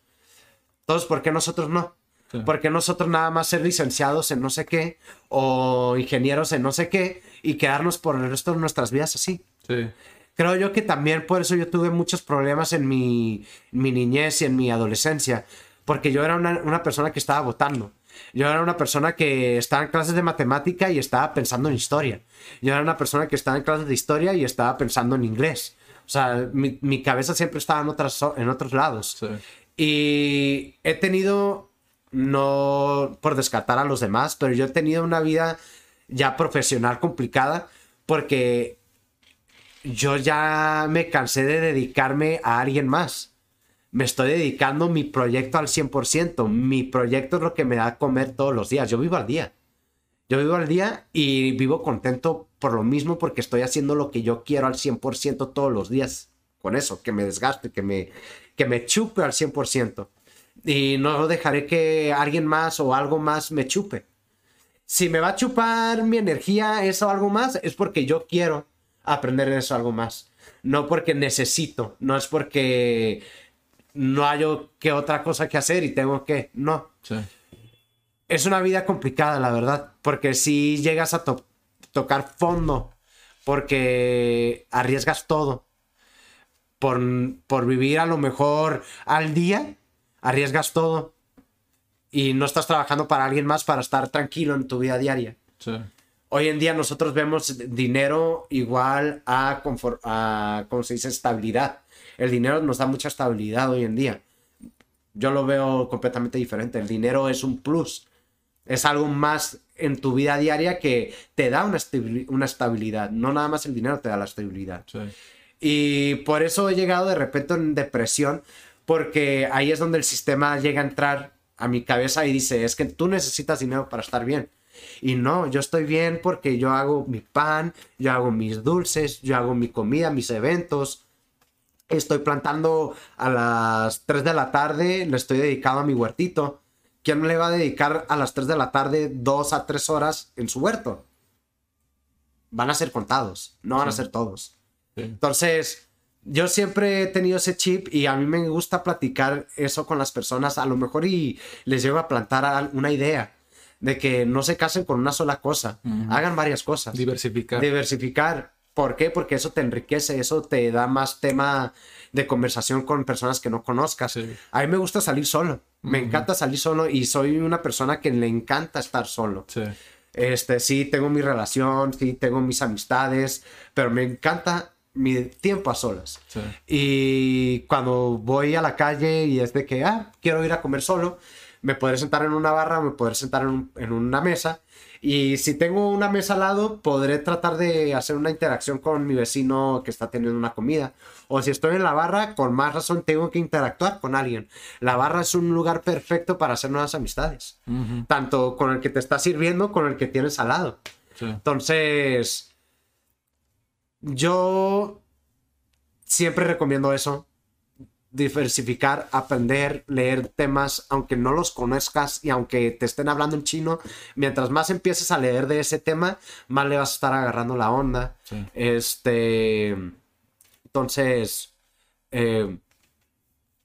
Entonces, ¿por qué nosotros no? Sí. ¿Por qué nosotros nada más ser licenciados en no sé qué o ingenieros en no sé qué y quedarnos por el resto de nuestras vidas así? Sí. Creo yo que también por eso yo tuve muchos problemas en mi, mi niñez y en mi adolescencia, porque yo era una, una persona que estaba votando. Yo era una persona que estaba en clases de matemática y estaba pensando en historia. Yo era una persona que estaba en clases de historia y estaba pensando en inglés. O sea, mi, mi cabeza siempre estaba en, otras, en otros lados. Sí. Y he tenido, no por descartar a los demás, pero yo he tenido una vida ya profesional complicada porque yo ya me cansé de dedicarme a alguien más. Me estoy dedicando mi proyecto al 100%. Mi proyecto es lo que me da a comer todos los días. Yo vivo al día. Yo vivo al día y vivo contento por lo mismo porque estoy haciendo lo que yo quiero al 100% todos los días. Con eso, que me desgaste, que me, que me chupe al 100%. Y no dejaré que alguien más o algo más me chupe. Si me va a chupar mi energía eso algo más, es porque yo quiero aprender eso algo más. No porque necesito, no es porque no hay que otra cosa que hacer y tengo que, no. Sí. Es una vida complicada, la verdad, porque si llegas a to- tocar fondo, porque arriesgas todo, por, por vivir a lo mejor al día, arriesgas todo y no estás trabajando para alguien más para estar tranquilo en tu vida diaria. Sí. Hoy en día nosotros vemos dinero igual a, a ¿cómo se dice? Estabilidad. El dinero nos da mucha estabilidad hoy en día. Yo lo veo completamente diferente. El dinero es un plus. Es algo más en tu vida diaria que te da una, estabili- una estabilidad. No nada más el dinero te da la estabilidad. Sí. Y por eso he llegado de repente en depresión, porque ahí es donde el sistema llega a entrar a mi cabeza y dice, es que tú necesitas dinero para estar bien. Y no, yo estoy bien porque yo hago mi pan, yo hago mis dulces, yo hago mi comida, mis eventos. Estoy plantando a las 3 de la tarde, le estoy dedicado a mi huertito. ¿Quién le va a dedicar a las 3 de la tarde 2 a 3 horas en su huerto? Van a ser contados, no van a ser todos. Sí. Entonces, yo siempre he tenido ese chip y a mí me gusta platicar eso con las personas, a lo mejor y les llevo a plantar una idea de que no se casen con una sola cosa, hagan varias cosas. Diversificar. Diversificar. ¿Por qué? Porque eso te enriquece, eso te da más tema de conversación con personas que no conozcas. Sí. A mí me gusta salir solo, me encanta salir solo y soy una persona que le encanta estar solo. Sí. Este, sí, tengo mi relación, sí, tengo mis amistades, pero me encanta mi tiempo a solas. Sí. Y cuando voy a la calle y es de que, ah, quiero ir a comer solo, me podré sentar en una barra, me podré sentar en, un- en una mesa. Y si tengo una mesa al lado, podré tratar de hacer una interacción con mi vecino que está teniendo una comida. O si estoy en la barra, con más razón tengo que interactuar con alguien. La barra es un lugar perfecto para hacer nuevas amistades. Tanto con el que te está sirviendo, con el que tienes al lado. Sí. Entonces, yo siempre recomiendo eso. Diversificar, aprender, leer temas, aunque no los conozcas y aunque te estén hablando en chino, mientras más empieces a leer de ese tema, más le vas a estar agarrando la onda. Sí. Este, entonces, eh,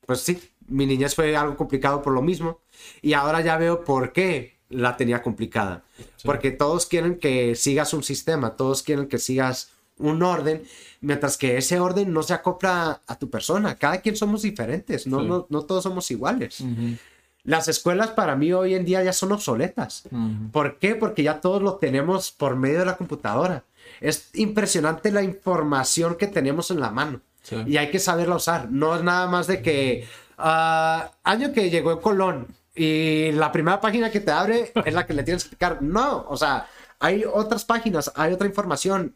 pues sí, mi niñez fue algo complicado por lo mismo. Y ahora ya veo por qué la tenía complicada. Porque todos quieren que sigas un sistema, todos quieren que sigas un orden, mientras que ese orden no se acopla a tu persona. Cada quien somos diferentes, no, Sí. no, no todos somos iguales. Las escuelas para mí hoy en día ya son obsoletas. ¿Por qué? Porque ya todos lo tenemos por medio de la computadora. Es impresionante la información que tenemos en la mano. Sí. Y hay que saberla usar. No es nada más de que ah, año que llegó en Colón y la primera página que te abre es la que le tienes que explicar. No, o sea, hay otras páginas, hay otra información.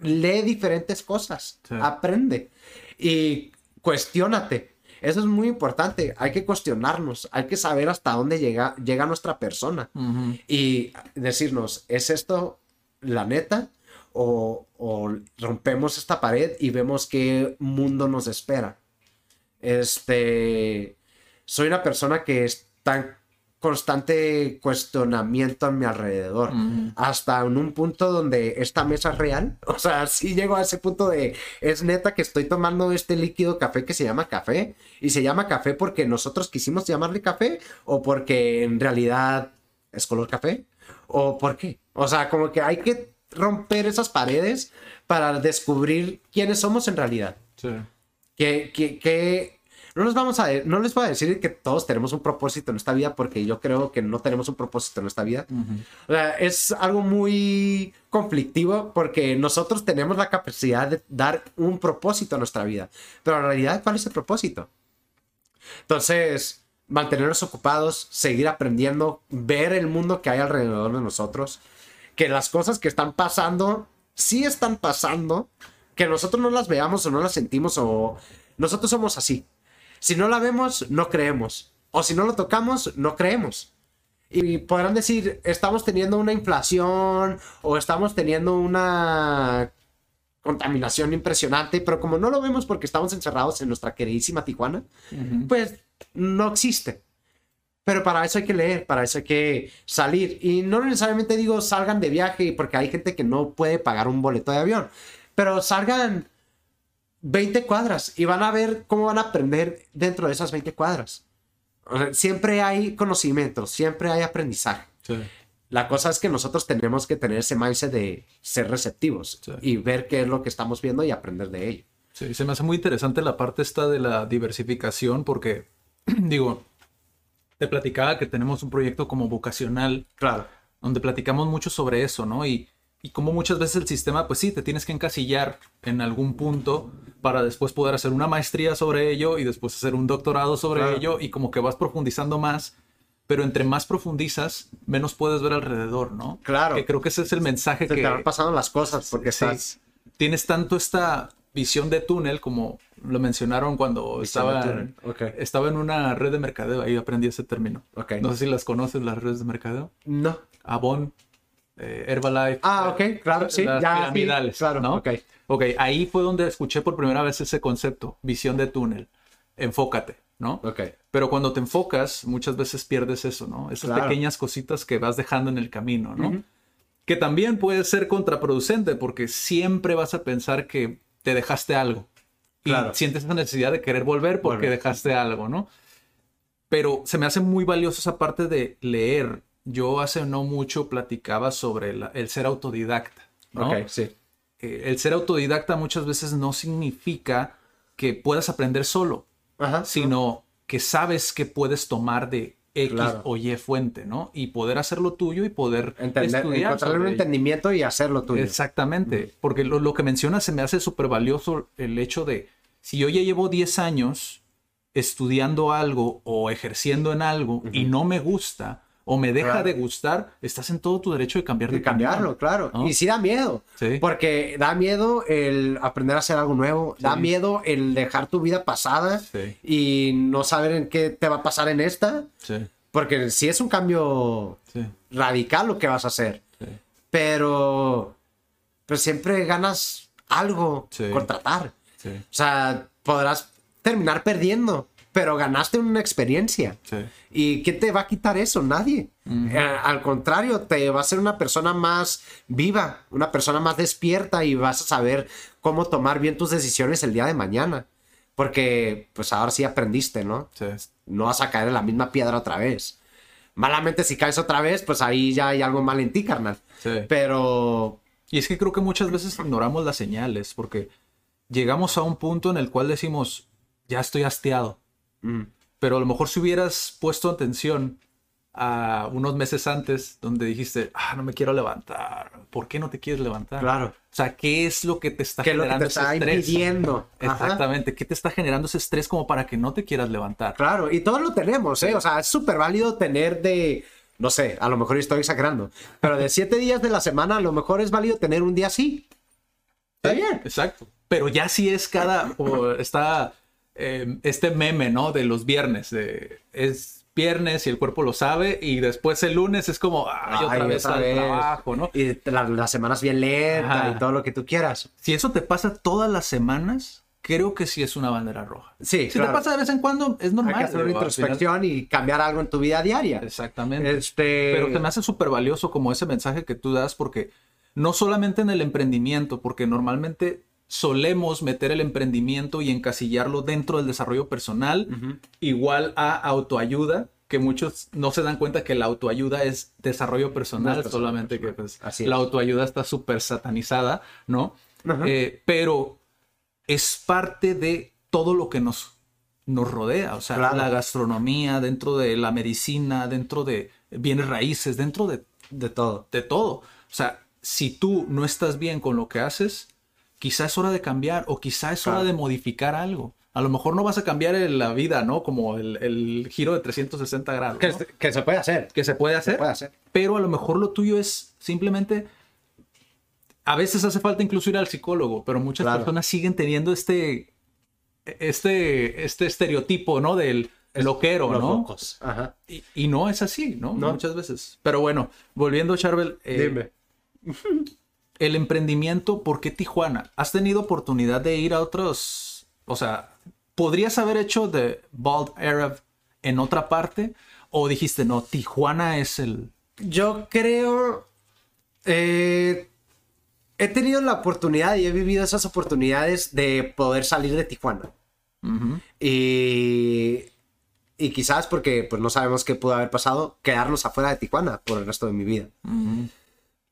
Lee diferentes cosas, Sí. aprende y cuestiónate. Eso es muy importante. Hay que cuestionarnos, hay que saber hasta dónde llega, llega nuestra persona y decirnos, ¿es esto la neta? O, o rompemos esta pared y vemos qué mundo nos espera. Este, soy una persona que está constante cuestionamiento a mi alrededor, hasta en un punto donde esta mesa es real, o sea, sí llego a ese punto de, es neta que estoy tomando este líquido café que se llama café, y se llama café porque nosotros quisimos llamarle café, o porque en realidad es color café, o por qué, o sea, como que hay que romper esas paredes para descubrir quiénes somos en realidad. Sí. que, que, que no les vamos a no les voy a decir que todos tenemos un propósito en esta vida porque yo creo que no tenemos un propósito en esta vida. O sea, es algo muy conflictivo porque nosotros tenemos la capacidad de dar un propósito a nuestra vida, pero en realidad ¿cuál es el propósito? Entonces, mantenernos ocupados, seguir aprendiendo, ver el mundo que hay alrededor de nosotros, que las cosas que están pasando sí están pasando, que nosotros no las veamos o no las sentimos o nosotros somos así. Si no la vemos, no creemos. O si no lo tocamos, no creemos. Y podrán decir, estamos teniendo una inflación o estamos teniendo una contaminación impresionante, pero como no lo vemos porque estamos encerrados en nuestra queridísima Tijuana, pues no existe. Pero para eso hay que leer, para eso hay que salir. Y no necesariamente digo salgan de viaje, porque hay gente que no puede pagar un boleto de avión. Pero salgan 20 cuadras y van a ver cómo van a aprender dentro de esas 20 cuadras. O sea, siempre hay conocimiento, siempre hay aprendizaje. Sí. La cosa es que nosotros tenemos que tener ese mindset de ser receptivos Sí. y ver qué es lo que estamos viendo y aprender de ello. Sí, se me hace muy interesante la parte esta de la diversificación porque, digo, te platicaba que tenemos un proyecto como vocacional Claro. donde platicamos mucho sobre eso, ¿no? Y y como muchas veces el sistema, pues sí, te tienes que encasillar en algún punto para después poder hacer una maestría sobre ello y después hacer un doctorado sobre Claro. ello y como que vas profundizando más, pero entre más profundizas, menos puedes ver alrededor, ¿no? Claro. Que creo que ese es el mensaje Se que te van pasando las cosas porque Sí. estás... tienes tanto esta visión de túnel como lo mencionaron cuando Visión estaba, túnel, ok. estaba en una red de mercadeo, ahí aprendí ese término. Ok. No sé si las conoces, las redes de mercadeo. No. Avon, eh, Herbalife. Ah, ok, claro, sí. Las ya, sí, piramidales, claro, ¿no? ok. Ok, ahí fue donde escuché por primera vez ese concepto, visión de túnel. Enfócate, ¿no? Ok. Pero cuando te enfocas, muchas veces pierdes eso, ¿no? Esas Claro. pequeñas cositas que vas dejando en el camino, ¿no? Que también puede ser contraproducente porque siempre vas a pensar que te dejaste algo. Y Claro. sientes esa necesidad de querer volver porque dejaste algo, ¿no? Pero se me hace muy valioso esa parte de leer. Yo hace no mucho platicaba sobre la- el ser autodidacta, ¿no? Ok, sí. Eh, el ser autodidacta muchas veces no significa que puedas aprender solo Ajá. sino que sabes que puedes tomar de X Claro. o Y fuente, ¿no? Y poder hacer lo tuyo y poder Entender, estudiar. encontrarle un entendimiento y hacerlo tuyo. Exactamente, porque lo, lo que mencionas se me hace súper valioso el hecho de, si yo ya llevo 10 años estudiando algo o ejerciendo en algo y no me gusta o me deja Claro. de gustar, estás en todo tu derecho de cambiar de Y cambiarlo, claro. ¿no? Y sí da miedo. Sí. Porque da miedo el aprender a hacer algo nuevo. Da miedo el dejar tu vida pasada Sí. y no saber en qué te va a pasar en esta. Porque sí es un cambio radical lo que vas a hacer. Pero, pero siempre ganas algo con tratar. O sea, podrás terminar perdiendo, pero ganaste una experiencia. sí. ¿Y quién te va a quitar eso? Nadie. Eh, al contrario, te va a ser una persona más viva, una persona más despierta y vas a saber cómo tomar bien tus decisiones el día de mañana. Porque, pues ahora sí aprendiste, ¿no? sí. No vas a caer en la misma piedra otra vez. Malamente, si caes otra vez, pues ahí ya hay algo mal en ti, carnal. Sí. Pero, Y es que creo que muchas veces ignoramos las señales porque llegamos a un punto en el cual decimos, ya estoy hastiado. Mm, Pero a lo mejor si hubieras puesto atención a unos meses antes donde dijiste, ah, no me quiero levantar. ¿Por qué no te quieres levantar? Claro. O sea, ¿qué es lo que te está ¿qué es lo que generando te está ese estrés? impidiendo? Ajá. Exactamente. ¿Qué te está generando ese estrés como para que no te quieras levantar? Claro, y todos lo tenemos, ¿eh? O sea, es súper válido tener de, no sé, a lo mejor estoy exagerando, pero de siete días de la semana, a lo mejor es válido tener un día así. Está bien. Exacto. Pero ya sí es cada, o está eh, este meme, ¿no? De los viernes. De, es viernes y el cuerpo lo sabe y después el lunes es como, ay, otra Ay, vez otra al vez. trabajo, ¿no? Y la, la semana es bien lenta y todo lo que tú quieras. Si eso te pasa todas las semanas, creo que sí es una bandera roja. Sí, Si claro. te pasa de vez en cuando, es normal. Hay que hacer una final- introspección y cambiar algo en tu vida diaria. Exactamente. Este... Pero te me hace súper valioso como ese mensaje que tú das porque no solamente en el emprendimiento, porque normalmente solemos meter el emprendimiento y encasillarlo dentro del desarrollo personal, igual a autoayuda, que muchos no se dan cuenta que la autoayuda es desarrollo personal, No solamente que pues, Así es. la autoayuda está súper satanizada, ¿no? Eh, pero es parte de todo lo que nos, nos rodea, o sea, Claro. la gastronomía, dentro de la medicina, dentro de bienes raíces, dentro de, De todo. de todo. O sea, si tú no estás bien con lo que haces, quizá es hora de cambiar o quizá es hora Claro. de modificar algo. A lo mejor no vas a cambiar el- la vida, ¿no? Como el, el giro de 360 grados. Que, ¿no? que se puede hacer. que se puede hacer, puede hacer. pero a lo mejor lo tuyo es simplemente a veces hace falta incluso ir al psicólogo, pero muchas Claro. personas siguen teniendo este este este estereotipo, ¿no? del loquero, Los ¿no? locos. Ajá. Y, y no es así, ¿no? No. Muchas veces. Pero bueno, volviendo Charbel, eh, Dime. el emprendimiento, ¿por qué Tijuana? ¿Has tenido oportunidad de ir a otros, o sea, podrías haber hecho de Bald Arab en otra parte o dijiste, no, Tijuana es el Yo creo. eh, he tenido la oportunidad y he vivido esas oportunidades de poder salir de Tijuana. Y. Y quizás porque pues, no sabemos qué pudo haber pasado, quedarnos afuera de Tijuana por el resto de mi vida.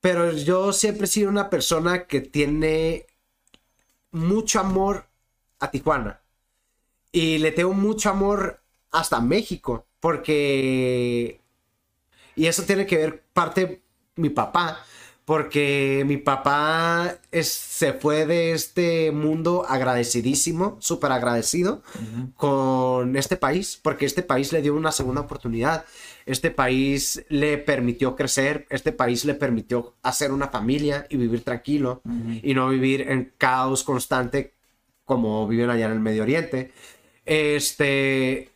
Pero yo siempre he sido una persona que tiene mucho amor a Tijuana. Y le tengo mucho amor hasta México. Porque y eso tiene que ver parte mi papá, porque mi papá es- se fue de este mundo agradecidísimo, súper agradecido con este país, porque este país le dio una segunda oportunidad. Este país le permitió crecer, este país le permitió hacer una familia y vivir tranquilo y no vivir en caos constante como viven allá en el Medio Oriente. Este,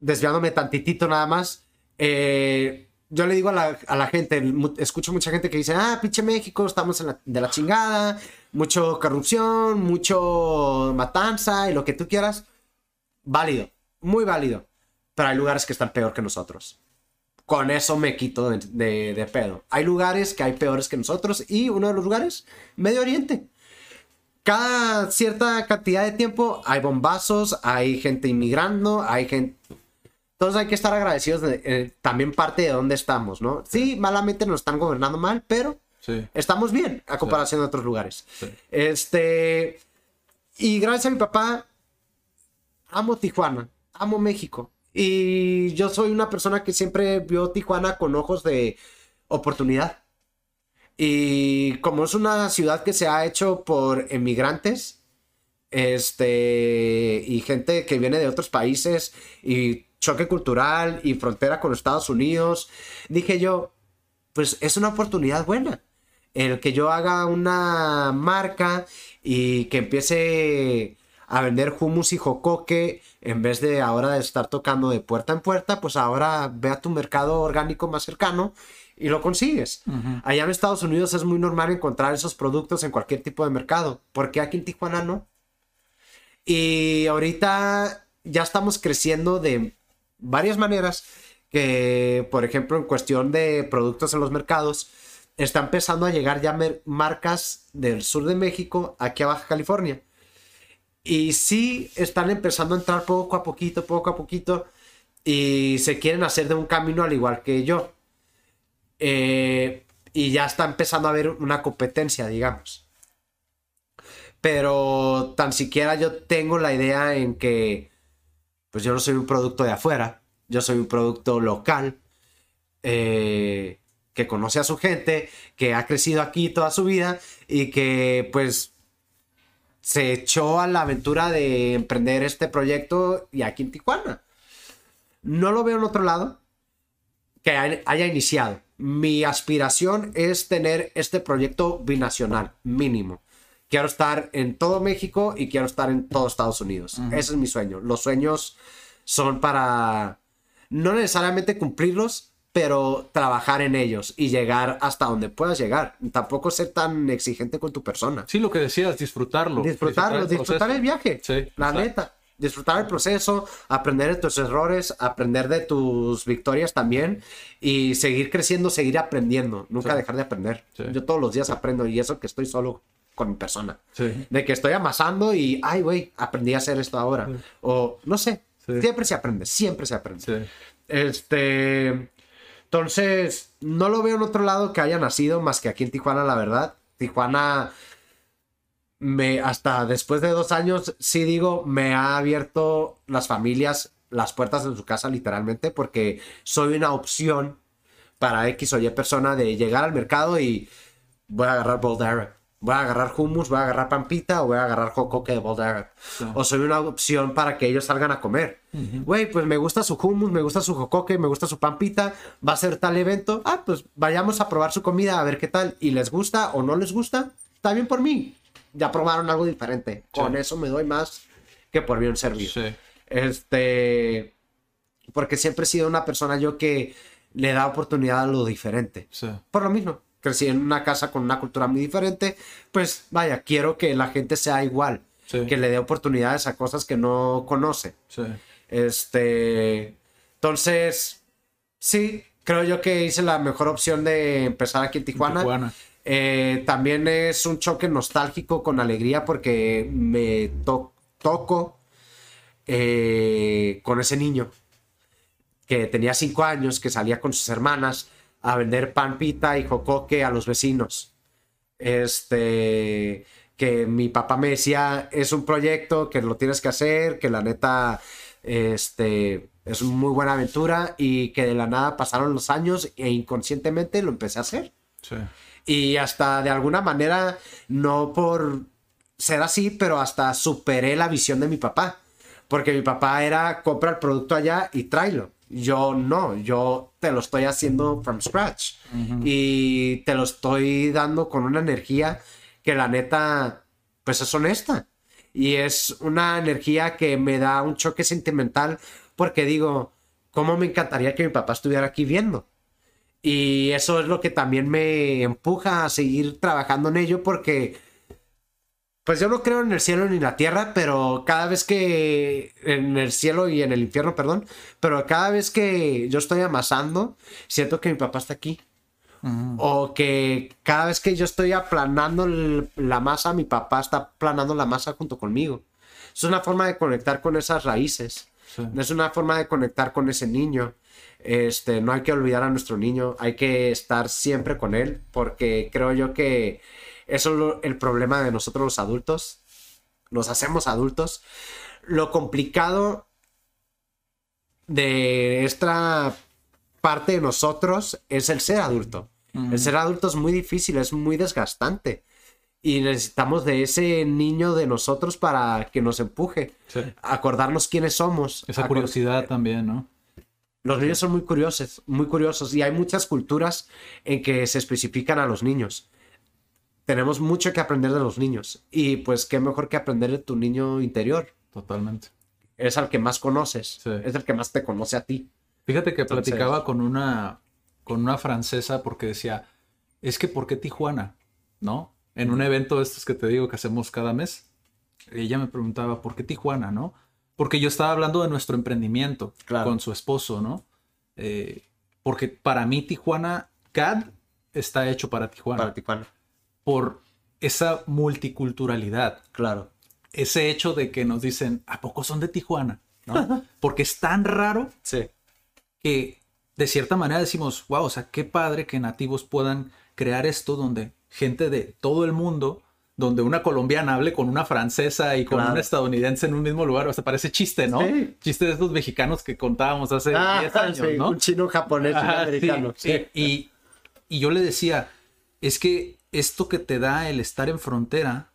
desviándome tantitito nada más, eh, yo le digo a la, gente, escucho mucha gente que dice, ah, pinche México, estamos en la- de la chingada, mucho corrupción, mucho matanza y lo que tú quieras. Válido, muy válido, pero hay lugares que están peor que nosotros. Con eso me quito de, de- de pedo. Hay lugares que hay peores que nosotros y uno de los lugares, Medio Oriente cada cierta cantidad de tiempo hay bombazos, hay gente inmigrando, hay gente... Entonces hay que estar agradecidos de eh, también parte de dónde estamos, ¿no? Sí, malamente nos están gobernando mal, pero Sí. estamos bien a comparación de otros lugares. Sí. Este... Y gracias a mi papá, amo Tijuana, amo México. Y yo soy una persona que siempre vio Tijuana con ojos de oportunidad. Y como es una ciudad que se ha hecho por emigrantes, este, y gente que viene de otros países, y choque cultural, y frontera con Estados Unidos, dije yo, pues es una oportunidad buena. El que yo haga una marca y que empiece a vender hummus y jocoque, en vez de ahora de estar tocando de puerta en puerta, pues ahora ve a tu mercado orgánico más cercano y lo consigues. Allá en Estados Unidos es muy normal encontrar esos productos en cualquier tipo de mercado. ¿Por qué aquí en Tijuana no? Y ahorita ya estamos creciendo de varias maneras que, por ejemplo, en cuestión de productos en los mercados, está empezando a llegar ya marcas del sur de México aquí a Baja California. Y sí están empezando a entrar poco a poquito, poco a poquito, y se quieren hacer de un camino al igual que yo. Eh, y ya está empezando a haber una competencia, digamos. Pero tan siquiera yo tengo la idea en que, pues yo no soy un producto de afuera, yo soy un producto local, eh, que conoce a su gente, que ha crecido aquí toda su vida y que pues se echó a la aventura de emprender este proyecto y aquí en Tijuana. No lo veo en otro lado que hay- haya iniciado. Mi aspiración es tener este proyecto binacional, mínimo. Quiero estar en todo México y quiero estar en todo Estados Unidos. Ese es mi sueño. Los sueños son para no necesariamente cumplirlos, pero trabajar en ellos y llegar hasta donde puedas llegar. Tampoco ser tan exigente con tu persona. Sí, lo que decías, disfrutarlo. Disfrutarlo, el disfrutar el viaje. Sí, la exacto. neta. Disfrutar el proceso, aprender de tus errores, aprender de tus victorias también y seguir creciendo, seguir aprendiendo. Nunca Sí. dejar de aprender. Sí. Yo todos los días aprendo y eso que estoy solo con mi persona. Sí. De que estoy amasando y, ay, güey, aprendí a hacer esto ahora. O no sé. Sí. Siempre se aprende, siempre se aprende. Este. Entonces, no lo veo en otro lado que haya nacido más que aquí en Tijuana, la verdad. Tijuana, me, hasta después de dos años, sí digo, me ha abierto las familias las puertas de su casa, literalmente, porque soy una opción para X o Y persona de llegar al mercado y voy a agarrar Bold Arab. Voy a agarrar hummus, voy a agarrar pampita o voy a agarrar jocoque de Bold Arab. O soy una opción para que ellos salgan a comer. Güey, pues me gusta su hummus, me gusta su jocoque, me gusta su pampita. Va a ser tal evento. Ah, pues vayamos a probar su comida a ver qué tal. Y les gusta o no les gusta, está bien por mí. Ya probaron algo diferente. Con eso me doy más que por bien servir. Sí. Este. Porque siempre he sido una persona yo que le da oportunidad a lo diferente. Sí. Por lo mismo, crecí en una casa con una cultura muy diferente. Pues vaya, quiero que la gente sea igual. Sí. Que le dé oportunidades a cosas que no conoce. Sí. Este. Entonces, sí, creo yo que hice la mejor opción de empezar aquí en Tijuana. Tijuana. Eh, también es un choque nostálgico con alegría porque me to- toco eh, con ese niño que tenía cinco años, que salía con sus hermanas a vender pan pita y jocoque a los vecinos. Este, que mi papá me decía, es un proyecto que lo tienes que hacer, que la neta, este, es una muy buena aventura y que de la nada pasaron los años e inconscientemente lo empecé a hacer. Sí. Y hasta de alguna manera, no por ser así, pero hasta superé la visión de mi papá. Porque mi papá era compra el producto allá y tráelo. Yo no, yo te lo estoy haciendo from scratch. Y te lo estoy dando con una energía que la neta, pues es honesta. Y es una energía que me da un choque sentimental porque digo, ¿cómo me encantaría que mi papá estuviera aquí viendo? Y eso es lo que también me empuja a seguir trabajando en ello porque, pues yo no creo en el cielo ni en la tierra, pero cada vez que, en el cielo y en el infierno, perdón, pero cada vez que yo estoy amasando, siento que mi papá está aquí. O que cada vez que yo estoy aplanando la masa, mi papá está aplanando la masa junto conmigo. Es una forma de conectar con esas raíces. Sí. Es una forma de conectar con ese niño. Este, no hay que olvidar a nuestro niño, hay que estar siempre con él, porque creo yo que eso es lo- el problema de nosotros los adultos. Nos hacemos adultos. Lo complicado de esta parte de nosotros es el ser adulto. El ser adulto es muy difícil, es muy desgastante. Y necesitamos de ese niño de nosotros para que nos empuje. Sí. Acordarnos quiénes somos. Esa curiosidad también, ¿no? Los niños son muy curiosos, muy curiosos. Y hay muchas culturas en que se especifican a los niños. Tenemos mucho que aprender de los niños. Y pues qué mejor que aprender de tu niño interior. Totalmente. Es al que más conoces. Sí. Es el que más te conoce a ti. Fíjate que Entonces- platicaba con una, con una francesa porque decía, es que ¿por qué Tijuana? ¿No? En un evento de estos que te digo que hacemos cada mes, ella me preguntaba, ¿por qué Tijuana? ¿No? Porque yo estaba hablando de nuestro emprendimiento Claro. con su esposo, ¿no? Eh, porque para mí Tijuana, CAD está hecho para Tijuana. Para Tijuana. Por esa multiculturalidad Claro. ese hecho de que nos dicen, ¿a poco son de Tijuana? ¿No? Porque es tan raro Sí. que de cierta manera decimos, wow, o sea, qué padre que nativos puedan crear esto donde gente de todo el mundo, donde una colombiana hable con una francesa y con Claro. una estadounidense en un mismo lugar, o sea, parece chiste, ¿no? Sí. Chiste de estos mexicanos que contábamos hace 10 Ah, años, sí, ¿no? Un chino, japonés, un americano. Y, y- y yo le decía, es que esto que te da el estar en frontera,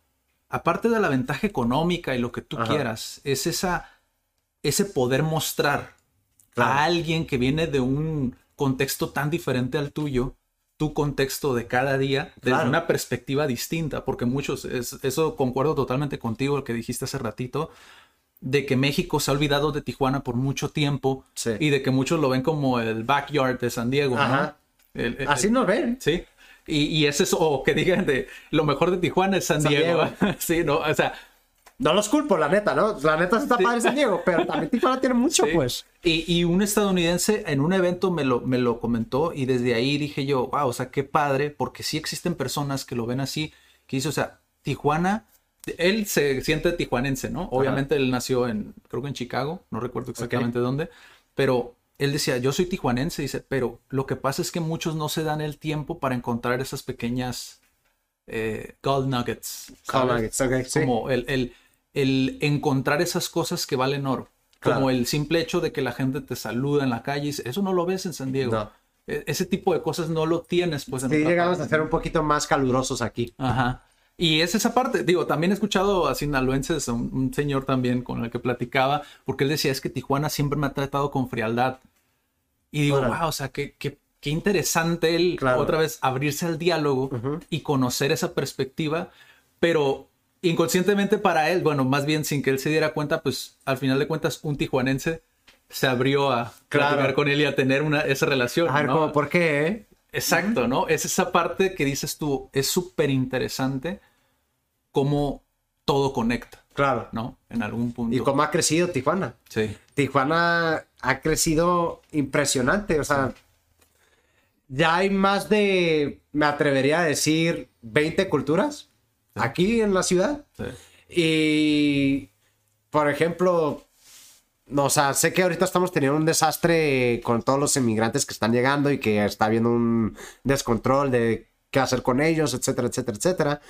aparte de la ventaja económica y lo que tú Ajá. quieras, es esa, ese poder mostrar Claro. a alguien que viene de un contexto tan diferente al tuyo, tu contexto de cada día, desde Claro. una perspectiva distinta, porque muchos, es- eso concuerdo totalmente contigo, lo que dijiste hace ratito, de que México se ha olvidado de Tijuana por mucho tiempo Sí. y de que muchos lo ven como el backyard de San Diego, ¿no? Ajá. El- el- Así nos ven. Sí. Y, y es eso, o que digan de lo mejor de Tijuana es San, San Diego. Diego. sí, no, o sea, No los culpo, la neta, ¿no? La neta está padre San Diego, pero también Tijuana tiene mucho, Sí. pues. Y, y un estadounidense en un evento me lo, me lo comentó y desde ahí dije yo, wow, o sea, qué padre, porque sí existen personas que lo ven así, que dice, o sea, Tijuana, él se siente tijuanense, ¿no? Obviamente él nació en, creo que en Chicago, no recuerdo exactamente dónde, pero él decía, yo soy tijuanense, dice, pero lo que pasa es que muchos no se dan el tiempo para encontrar esas pequeñas eh, gold nuggets. Nuggets, ok, sí. Como el, el, el encontrar esas cosas que valen oro. Claro. Como el simple hecho de que la gente te saluda en la calle. y dice, Eso no lo ves en San Diego. No. E- Ese tipo de cosas no lo tienes, pues. En Sí, llegamos parte. a ser un poquito más calurosos aquí. Ajá. Y es esa parte, digo, también he escuchado a sinaloenses, un, un señor también con el que platicaba, porque él decía, es que Tijuana siempre me ha tratado con frialdad. Y digo, Órale. wow, o sea, qué, qué, qué interesante él Claro. otra vez abrirse al diálogo y conocer esa perspectiva, pero inconscientemente para él, bueno, más bien sin que él se diera cuenta, pues al final de cuentas un tijuanense se abrió a Claro. platicar con él y a tener una, esa relación. A ver, ¿por qué, eh? Exacto, ¿no? Es esa parte que dices tú, es súper interesante cómo todo conecta, Claro. ¿no? En algún punto. Y cómo ha crecido Tijuana. Sí, Tijuana ha crecido impresionante. O sea, ya hay más de, me atrevería a decir, 20 culturas aquí en la ciudad. sí. Y, por ejemplo, o sea, sé que ahorita estamos teniendo un desastre con todos los inmigrantes que están llegando y que está habiendo un descontrol de qué hacer con ellos, etcétera, etcétera, etcétera.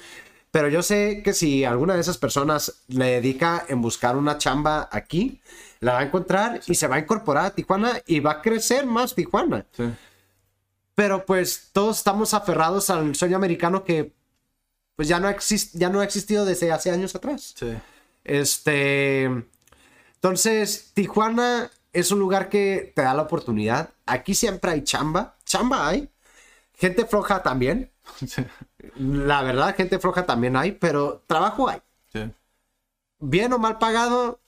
Pero yo sé que si alguna de esas personas le dedica en buscar una chamba aquí, la va a encontrar y se va a incorporar a Tijuana y va a crecer más Tijuana. sí. Pero pues todos estamos aferrados al sueño americano que pues ya no, exist ya no ha existido desde hace años atrás. Sí. Este. Entonces, Tijuana es un lugar que te da la oportunidad. Aquí siempre hay chamba. Chamba hay. Gente floja también. Sí. La verdad, gente floja también hay, pero trabajo hay. Sí. Bien o mal pagado,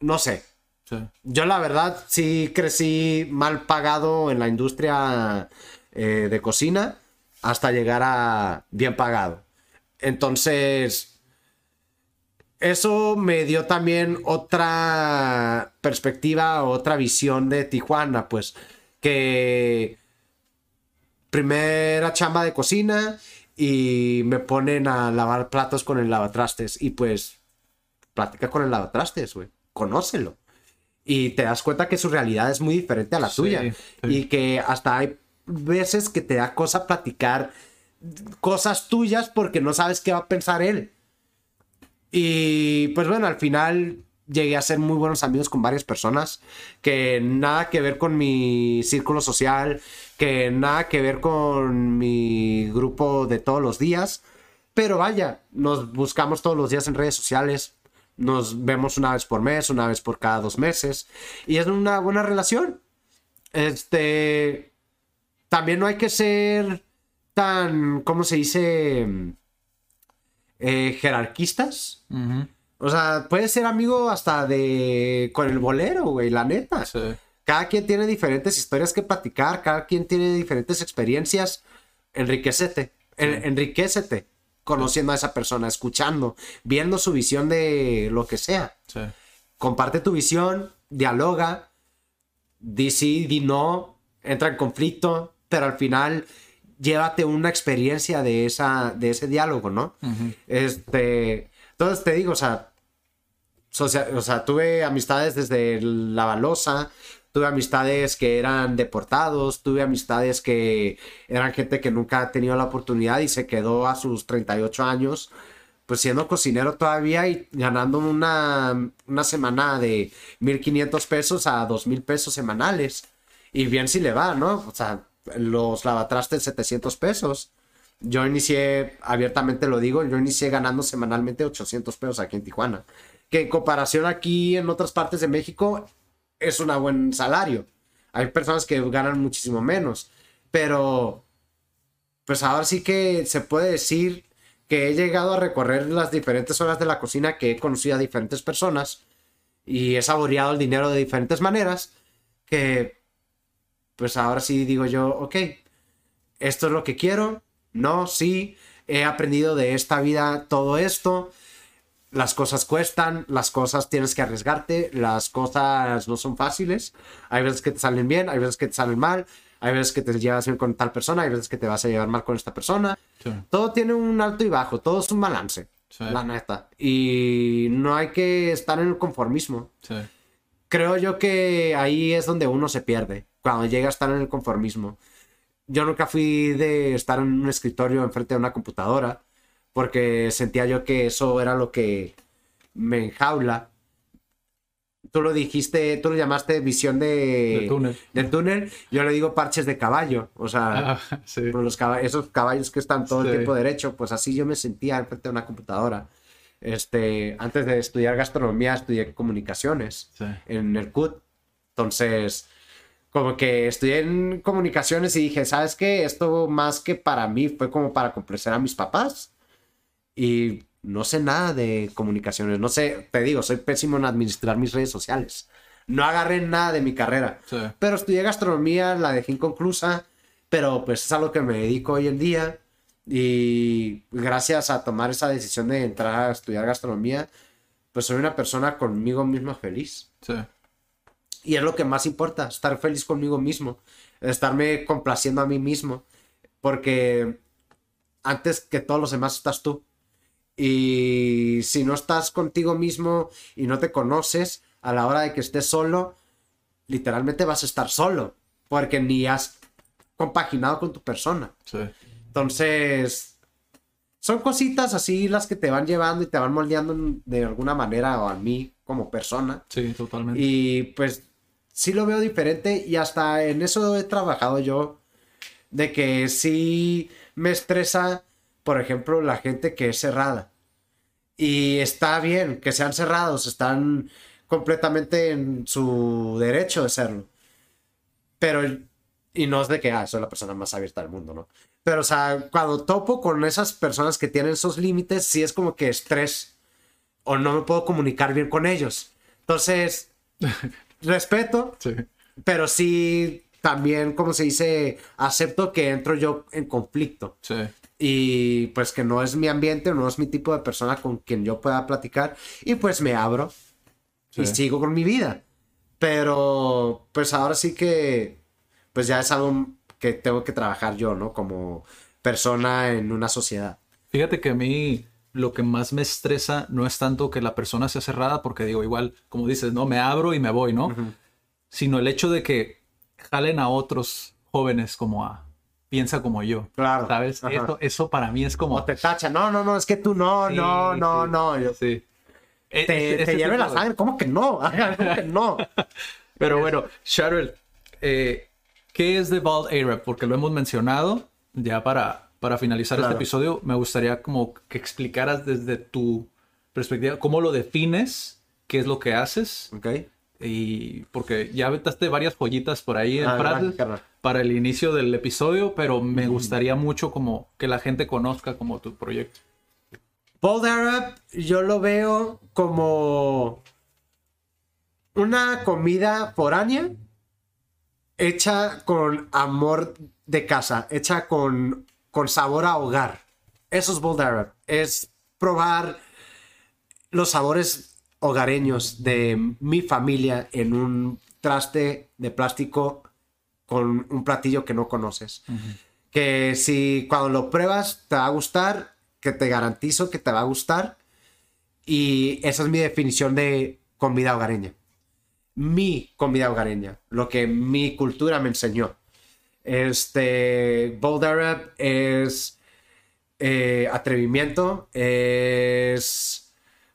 no sé. Sí. Yo la verdad sí crecí mal pagado en la industria eh, de cocina hasta llegar a bien pagado. Entonces, eso me dio también otra perspectiva, otra visión de Tijuana, pues que primera chamba de cocina y me ponen a lavar platos con el lavatrastes y pues platica con el lavatrastes, güey, conócelo. Y te das cuenta que su realidad es muy diferente a la Sí, tuya. sí. Y que hasta hay veces que te da cosa platicar cosas tuyas porque no sabes qué va a pensar él. Y pues bueno, al final llegué a ser muy buenos amigos con varias personas que nada que ver con mi círculo social, que nada que ver con mi grupo de todos los días. Pero vaya, nos buscamos todos los días en redes sociales, nos vemos una vez por mes, una vez por cada dos meses, y es una buena relación. Este, también no hay que ser tan, ¿cómo se dice? Eh, jerarquistas. Ujú. O sea, puedes ser amigo hasta de con el bolero, güey, la neta. Sí. Cada quien tiene diferentes historias que platicar, cada quien tiene diferentes experiencias. Enriquecete, en- enriquecete conociendo a esa persona, escuchando, viendo su visión de lo que sea. Sí. Comparte tu visión, dialoga, di sí, di no, entra en conflicto, pero al final llévate una experiencia de, esa, de ese diálogo, ¿no? Este, entonces te digo, o sea, socia- o sea, tuve amistades desde la balosa, tuve amistades que eran deportados, tuve amistades que eran gente que nunca ha tenido la oportunidad y se quedó a sus 38 años, pues siendo cocinero todavía y ganando una, una semana de 1.500 pesos a 2.000 pesos semanales. Y bien si le va, ¿no? O sea, los lavatrastes 700 pesos. Yo inicié, abiertamente lo digo, yo inicié ganando semanalmente 800 pesos aquí en Tijuana. Que en comparación aquí en otras partes de México es un buen salario. Hay personas que ganan muchísimo menos. Pero, pues ahora sí que se puede decir que he llegado a recorrer las diferentes zonas de la cocina, que he conocido a diferentes personas y he saboreado el dinero de diferentes maneras, que pues ahora sí digo yo, ok, esto es lo que quiero, no, sí, he aprendido de esta vida todo esto, las cosas cuestan, las cosas tienes que arriesgarte, las cosas no son fáciles, hay veces que te salen bien, hay veces que te salen mal, hay veces que te llevas bien con tal persona, hay veces que te vas a llevar mal con esta persona. Sí. Todo tiene un alto y bajo, todo es un balance, Sí. la neta. Y no hay que estar en el conformismo. Sí. Creo yo que ahí es donde uno se pierde, cuando llega a estar en el conformismo. Yo nunca fui de estar en un escritorio enfrente de una computadora, porque sentía yo que eso era lo que me enjaula. Tú lo dijiste, tú lo llamaste visión de, De túnel. de túnel, Yo le digo parches de caballo. O sea, Ah, sí. los esos caballos que están todo el Sí. tiempo derecho, pues así yo me sentía enfrente de una computadora. Este, antes de estudiar gastronomía, estudié comunicaciones Sí. en el CUT. Entonces, como que estudié en comunicaciones y dije, ¿sabes qué? Esto más que para mí fue como para complacer a mis papás. Y no sé nada de comunicaciones. No sé, te digo, soy pésimo en administrar mis redes sociales. No agarré nada de mi carrera. Sí. Pero estudié gastronomía, la dejé inconclusa, pero pues es a lo que me dedico hoy en día. Y gracias a tomar esa decisión de entrar a estudiar gastronomía, pues soy una persona conmigo mismo feliz. Sí. Y es lo que más importa, estar feliz conmigo mismo, estarme complaciendo a mí mismo, porque antes que todos los demás estás tú. Y si no estás contigo mismo y no te conoces, a la hora de que estés solo, literalmente vas a estar solo, porque ni has compaginado con tu persona. Sí. Entonces, son cositas así las que te van llevando y te van moldeando de alguna manera o a mí como persona. Sí, totalmente. Y pues sí lo veo diferente y hasta en eso he trabajado yo. De que sí me estresa, por ejemplo, la gente que es cerrada. Y está bien que sean cerrados, están completamente en su derecho de serlo. Pero, y no es de que, ah, soy la persona más abierta del mundo, ¿no? Pero, o sea, cuando topo con esas personas que tienen esos límites, sí es como que estrés o no me puedo comunicar bien con ellos. Entonces, respeto, Sí. pero sí también, como se dice, acepto que entro yo en conflicto Sí. y pues que no es mi ambiente, no es mi tipo de persona con quien yo pueda platicar y pues me abro y Sí. sigo con mi vida. Pero pues ahora sí que pues ya es algo que tengo que trabajar yo, ¿no? Como persona en una sociedad. Fíjate que a mí lo que más me estresa no es tanto que la persona sea cerrada, porque digo, igual, como dices, no, me abro y me voy, ¿no? Sino el hecho de que jalen a otros jóvenes como a piensa como yo. Claro. ¿Sabes? Eso, eso para mí es como. O te tachan, no, no, no, es que tú no, Sí, no, no, sí, no. Yo- Sí. E- te te hierve tipo la de- sangre, ¿cómo que no? ¿Cómo que no? Pero bueno, Cheryl, eh, ¿qué es The Bald Arab? Porque lo hemos mencionado ya para, para finalizar Claro. este episodio. Me gustaría como que explicaras desde tu perspectiva cómo lo defines, qué es lo que haces. Ok. Y porque ya aventaste varias joyitas por ahí en Ah, frases para el inicio del episodio, pero me gustaría mucho como que la gente conozca como tu proyecto. Bold Arab yo lo veo como una comida foránea hecha con amor de casa, hecha con, con sabor a hogar. Eso es Bold Arab. Es probar los sabores hogareños de mi familia en un traste de plástico con un platillo que no conoces. Que si cuando lo pruebas te va a gustar, que te garantizo que te va a gustar. Y esa es mi definición de comida hogareña. Mi comida hogareña, lo que mi cultura me enseñó. Este, Bold Arab es eh, atrevimiento, es,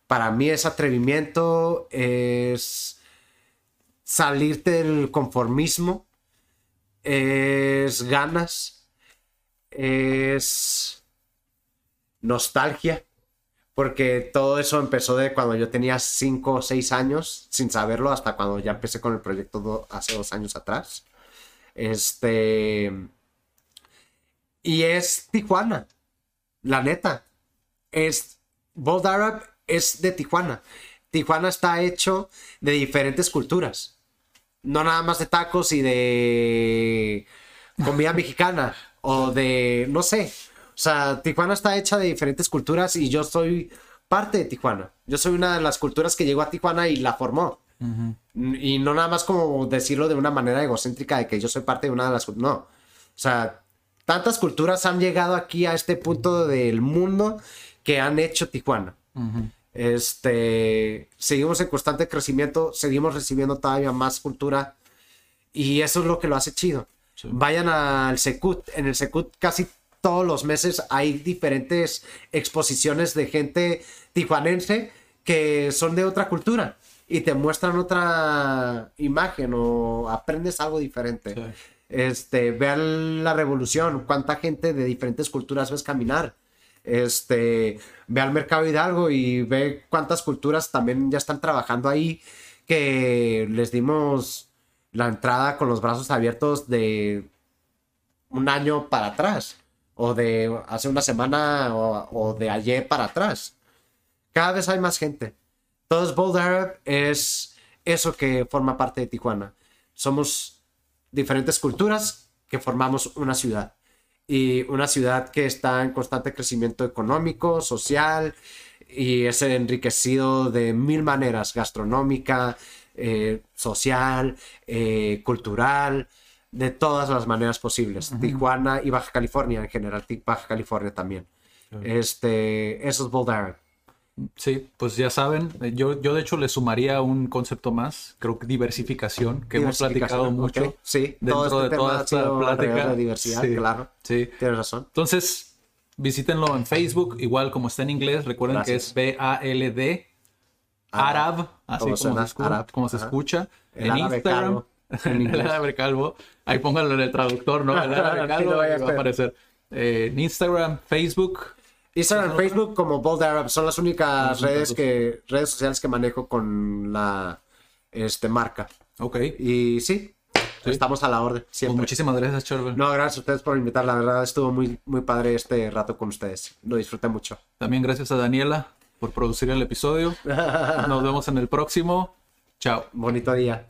para mí es atrevimiento, es salirte del conformismo, es ganas, es nostalgia, porque todo eso empezó de cuando yo tenía 5 o 6 años, sin saberlo, hasta cuando ya empecé con el proyecto hace dos años atrás. Este. Y es Tijuana, la neta. Es. Bold Arab es de Tijuana. Tijuana está hecho de diferentes culturas. No nada más de tacos y de comida mexicana o de, no sé. O sea, Tijuana está hecha de diferentes culturas y yo soy parte de Tijuana. Yo soy una de las culturas que llegó a Tijuana y la formó. Y no nada más como decirlo de una manera egocéntrica de que yo soy parte de una de las... cul- No. O sea, tantas culturas han llegado aquí a este punto del mundo que han hecho Tijuana. Este, seguimos en constante crecimiento, seguimos recibiendo todavía más cultura y eso es lo que lo hace chido. Vayan al Secut, en el Secut casi todos los meses hay diferentes exposiciones de gente tijuanense que son de otra cultura y te muestran otra imagen o aprendes algo diferente. Sí. Este, vean la revolución, cuánta gente de diferentes culturas ves caminar. Este, ve al Mercado Hidalgo y ve cuántas culturas también ya están trabajando ahí, que les dimos la entrada con los brazos abiertos de un año para atrás, o de hace una semana, o, o de ayer para atrás. Cada vez hay más gente. Todos Bold Arab es eso que forma parte de Tijuana. Somos diferentes culturas que formamos una ciudad. Y una ciudad que está en constante crecimiento económico, social, y es enriquecido de mil maneras, gastronómica, eh, social, eh, cultural, de todas las maneras posibles. Tijuana y Baja California en general, Baja California también. Este, eso es Bold Arab. Sí, pues ya saben, eh, yo, yo de hecho le sumaría un concepto más, creo que diversificación, que hemos platicado Diversificación, mucho ok. Sí, dentro todo este de tema toda esta plática. de diversidad, Sí, claro. Sí. Tienes razón. Entonces, visítenlo en Facebook, igual como está en inglés, recuerden que Gracias. es B-A-L-D, Arab, así Como suena, se, Arab, como se escucha. El en árabe Instagram, caro. el árabe calvo. Ahí pónganlo en el traductor, ¿no? El árabe calvo y va a aparecer. Eh, en Instagram, Facebook. Instagram, Facebook como Bold Arab son las únicas redes que redes sociales que manejo con la este marca. Ok. Y sí, estamos a la orden Pues muchísimas gracias, Charbel. No, gracias a ustedes por invitar. La verdad estuvo muy muy padre este rato con ustedes. Lo disfruté mucho. También gracias a Daniela por producir el episodio. Nos vemos en el próximo. Chao. Bonito día.